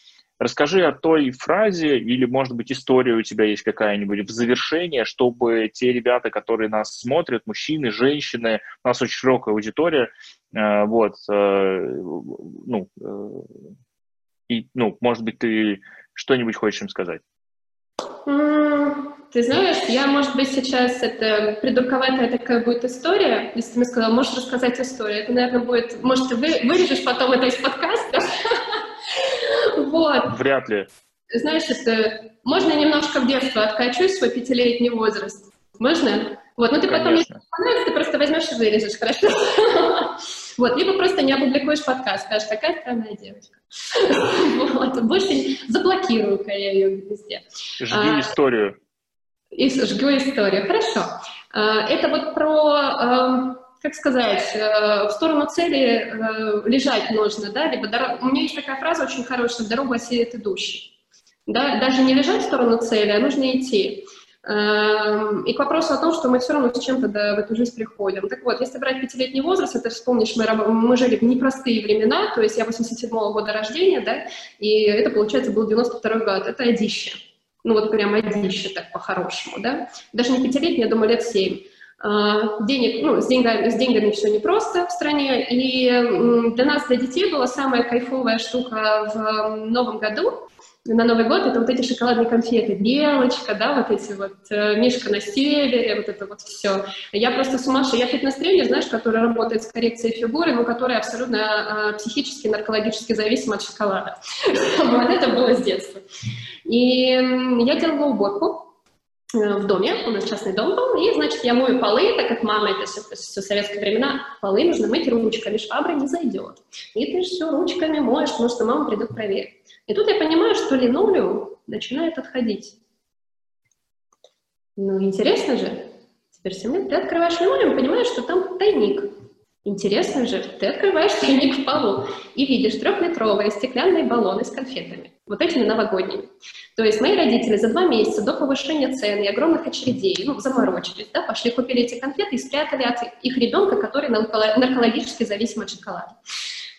Расскажи о той фразе или, может быть, история у тебя есть какая-нибудь в завершение, чтобы те ребята, которые нас смотрят, мужчины, женщины, у нас очень широкая аудитория, э, вот, э, ну, э, и, ну, может быть, ты что-нибудь хочешь им сказать? Ты знаешь, я, может быть, сейчас это придурковатая такая будет история, если ты мне сказал, можешь рассказать историю. Это, наверное, будет, может, ты вырежешь потом это из подкаста, Вот. Вряд ли. Знаешь, это... Можно немножко в детство откачусь, свой пятилетний возраст? Можно? Вот, ну ты Конечно. потом, если понравится, ты просто возьмешь и вырежешь, хорошо? Вот, либо просто не опубликуешь подкаст, скажешь, какая странная девочка. Вот, больше заблокирую-ка я ее везде. Жги а, историю. И жгу историю, хорошо. А, это вот про как сказать, э, в сторону цели э, лежать нужно, да, либо дор... у меня есть такая фраза очень хорошая, дорогу осилит идущий. Да, даже не лежать в сторону цели, а нужно идти. Эм, и к вопросу о том, что мы все равно с чем-то в эту жизнь приходим. Так вот, если брать пятилетний возраст, это вспомнишь, мы, мы жили в непростые времена, то есть я 87-го года рождения, да, и это, получается, был 92-й год, это одище. Ну вот прям одище так по-хорошему, да. Даже не пятилетний, я думаю, лет семь. А, денег, ну, с деньгами, с деньгами все непросто в стране, и для нас, для детей, была самая кайфовая штука в Новом году, на Новый год, это вот эти шоколадные конфеты, белочка, да, вот эти вот, э, мишка на севере, вот это вот все. Я просто сумасшедшая, я фитнес-тренер, знаешь, который работает с коррекцией фигуры, но который абсолютно э, психически, наркологически зависим от шоколада. Вот это было с детства. И я делала уборку, Э, в доме, у нас частный дом был, и, значит, я мою полы, так как мама, это все, все советские времена, полы нужно мыть ручками, швабра не зайдет. И ты все ручками моешь, потому что мама придет проверить. И тут я понимаю, что линолеум начинает отходить. Ну, интересно же. Теперь 7 лет ты открываешь линолеум, понимаешь, что там тайник. Интересно же, ты открываешь тайник в полу и видишь трехлитровые стеклянные баллоны с конфетами вот этими новогодними. То есть мои родители за два месяца до повышения цен и огромных очередей, ну, заморочились, да, пошли купили эти конфеты и спрятали от их ребенка, который наркологически зависим от шоколада.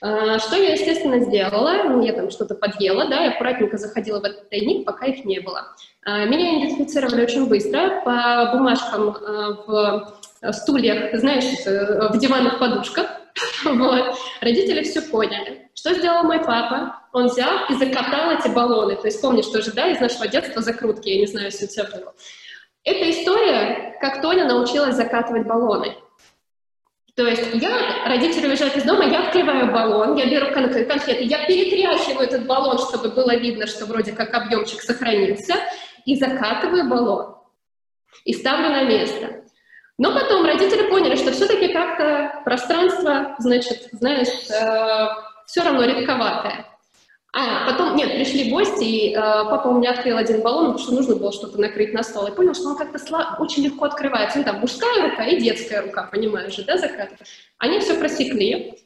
А, что я, естественно, сделала? Я там что-то подъела, да, я аккуратненько заходила в этот тайник, пока их не было. А, меня идентифицировали очень быстро по бумажкам а, в стульях, знаешь, в диванных подушках. Вот. Родители все поняли. Что сделал мой папа? Он взял и закатал эти баллоны. То есть помнишь тоже, да, из нашего детства закрутки, я не знаю, если у тебя было. Это история, как Тоня научилась закатывать баллоны. То есть я, родители уезжают из дома, я открываю баллон, я беру конфеты, я перетряхиваю этот баллон, чтобы было видно, что вроде как объемчик сохранился, и закатываю баллон. И ставлю на место. Но потом родители поняли, что все-таки как-то пространство, значит, знаешь, э, все равно редковатое. А, потом, нет, пришли гости, и э, папа у меня открыл один баллон, потому что нужно было что-то накрыть на стол, и понял, что он как-то слаб, очень легко открывается. Ну, там, мужская рука и детская рука, понимаешь же, да, закат. Они все просекли.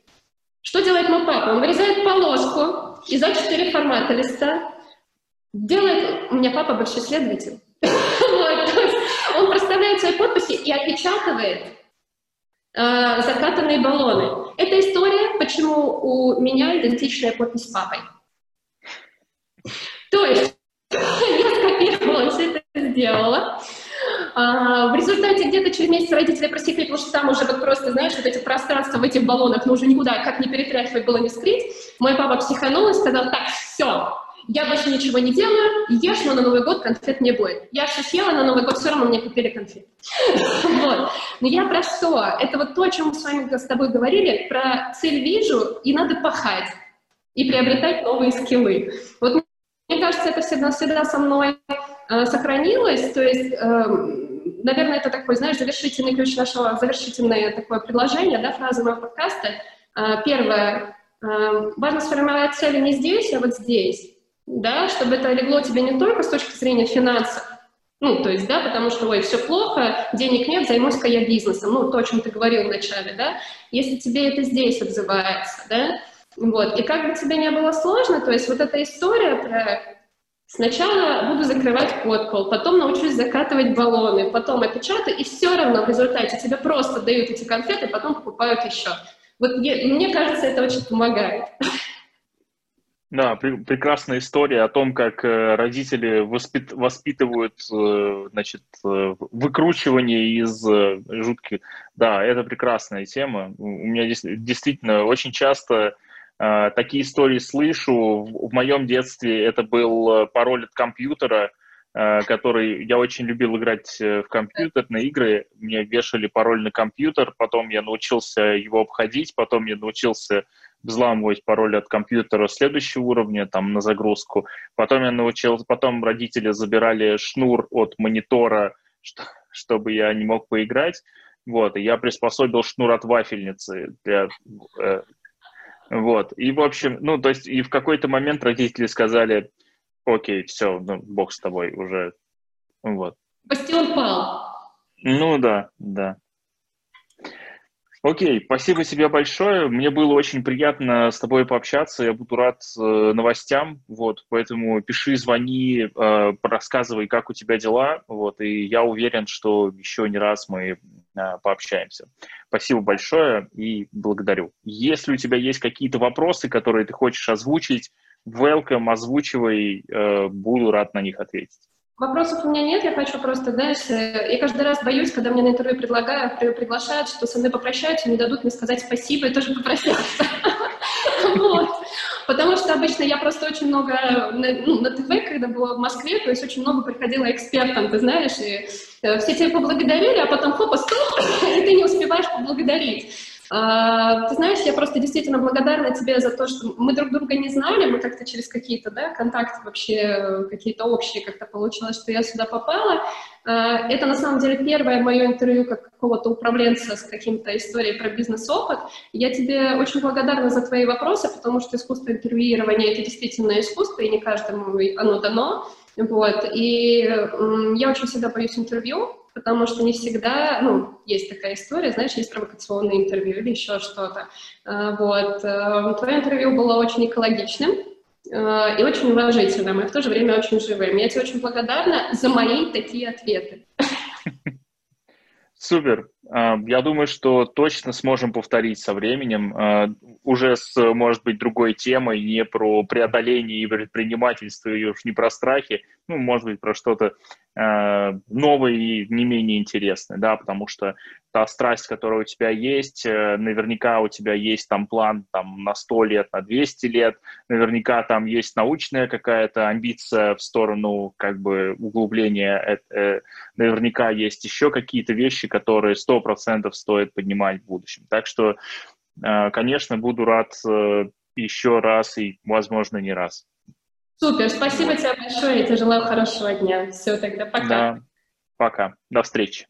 Что делает мой папа? Он вырезает полоску из А4 формата листа, делает... У меня папа большой следователь. Он проставляет свои подписи и отпечатывает э, закатанные баллоны. Это история, почему у меня идентичная подпись с папой. То есть я скопировала, все это сделала. А, в результате где-то через месяц родители просекли, потому что там уже вот просто, знаешь, вот эти пространства в этих баллонах, ну уже никуда, как не перетряхивать было не скрыть. Мой папа психанул и сказал, так, все, я больше ничего не делаю, ешь, но на Новый год конфет не будет. Я все съела, на Новый год все равно мне купили конфет. Вот. Но я про что? Это вот то, о чем мы с вами с тобой говорили, про цель вижу, и надо пахать и приобретать новые скиллы. Вот мне кажется, это всегда, всегда со мной э, сохранилось, то есть, э, наверное, это такой, знаешь, завершительный ключ нашего, завершительное такое предложение, да, фраза моего подкаста. Э, первое, э, важно сформировать цели не здесь, а вот здесь, да, чтобы это легло тебе не только с точки зрения финансов, ну, то есть, да, потому что, ой, все плохо, денег нет, займусь-ка я бизнесом, ну, то, о чем ты говорил вначале, да, если тебе это здесь отзывается, да, вот. И как бы тебе не было сложно, то есть вот эта история про сначала буду закрывать подкол, потом научусь закатывать баллоны, потом опечатаю, и все равно в результате тебе просто дают эти конфеты, потом покупают еще. Вот мне кажется, это очень помогает. Да, пр- прекрасная история о том, как э, родители воспит- воспитывают, э, значит, э, выкручивание из э, жутких. Да, это прекрасная тема. У меня здесь действительно очень часто такие истории слышу. В, моем детстве это был э, пароль от компьютера, э, который я очень любил играть в компьютерные игры. Мне вешали пароль на компьютер, потом я научился его обходить, потом я научился взламывать пароль от компьютера следующего уровня, там, на загрузку. Потом я научился, потом родители забирали шнур от монитора, что, чтобы я не мог поиграть. Вот, и я приспособил шнур от вафельницы для, вот. И, в общем, ну, то есть, и в какой-то момент родители сказали, окей, все, ну, бог с тобой уже. Вот. Бастион пал. Ну, да, да. Окей, спасибо тебе большое. Мне было очень приятно с тобой пообщаться. Я буду рад э, новостям. Вот, поэтому пиши, звони, э, рассказывай, как у тебя дела. Вот, и я уверен, что еще не раз мы э, пообщаемся. Спасибо большое и благодарю. Если у тебя есть какие-то вопросы, которые ты хочешь озвучить, welcome, озвучивай, э, буду рад на них ответить. Вопросов у меня нет, я хочу просто, знаешь, я каждый раз боюсь, когда мне на интервью предлагают, приглашают, что со мной попрощаются, не дадут мне сказать спасибо и тоже попрощаться. Вот. Потому что обычно я просто очень много, ну, на ТВ, когда была в Москве, то есть очень много приходила экспертам, ты знаешь, и э, все тебя поблагодарили, а потом хопа, стоп, и ты не успеваешь поблагодарить. А, ты знаешь, я просто действительно благодарна тебе за то, что мы друг друга не знали, мы как-то через какие-то да, контакты вообще, какие-то общие как-то получилось, что я сюда попала. А, это на самом деле первое мое интервью как какого-то управленца с каким-то историей про бизнес-опыт. Я тебе очень благодарна за твои вопросы, потому что искусство интервьюирования — это действительно искусство, и не каждому оно дано. Вот. И я очень всегда боюсь интервью, потому что не всегда, ну, есть такая история, знаешь, есть провокационное интервью или еще что-то. А, вот. Э, твое интервью было очень экологичным, э, и очень уважительным, и в то же время очень живым. Я тебе очень благодарна за мои такие ответы. Супер. А, я думаю, что точно сможем повторить со временем. А, уже с, может быть, другой темой, не про преодоление и предпринимательство, и уж не про страхи, ну, может быть, про что-то э, новое и не менее интересное, да, потому что та страсть, которая у тебя есть, э, наверняка у тебя есть там план там, на 100 лет, на 200 лет, наверняка там есть научная какая-то амбиция в сторону как бы углубления, э, наверняка есть еще какие-то вещи, которые 100% стоит поднимать в будущем. Так что, конечно, буду рад еще раз и, возможно, не раз. Супер, спасибо тебе большое, я тебе желаю хорошего дня. Все, тогда пока. Да, пока, до встречи.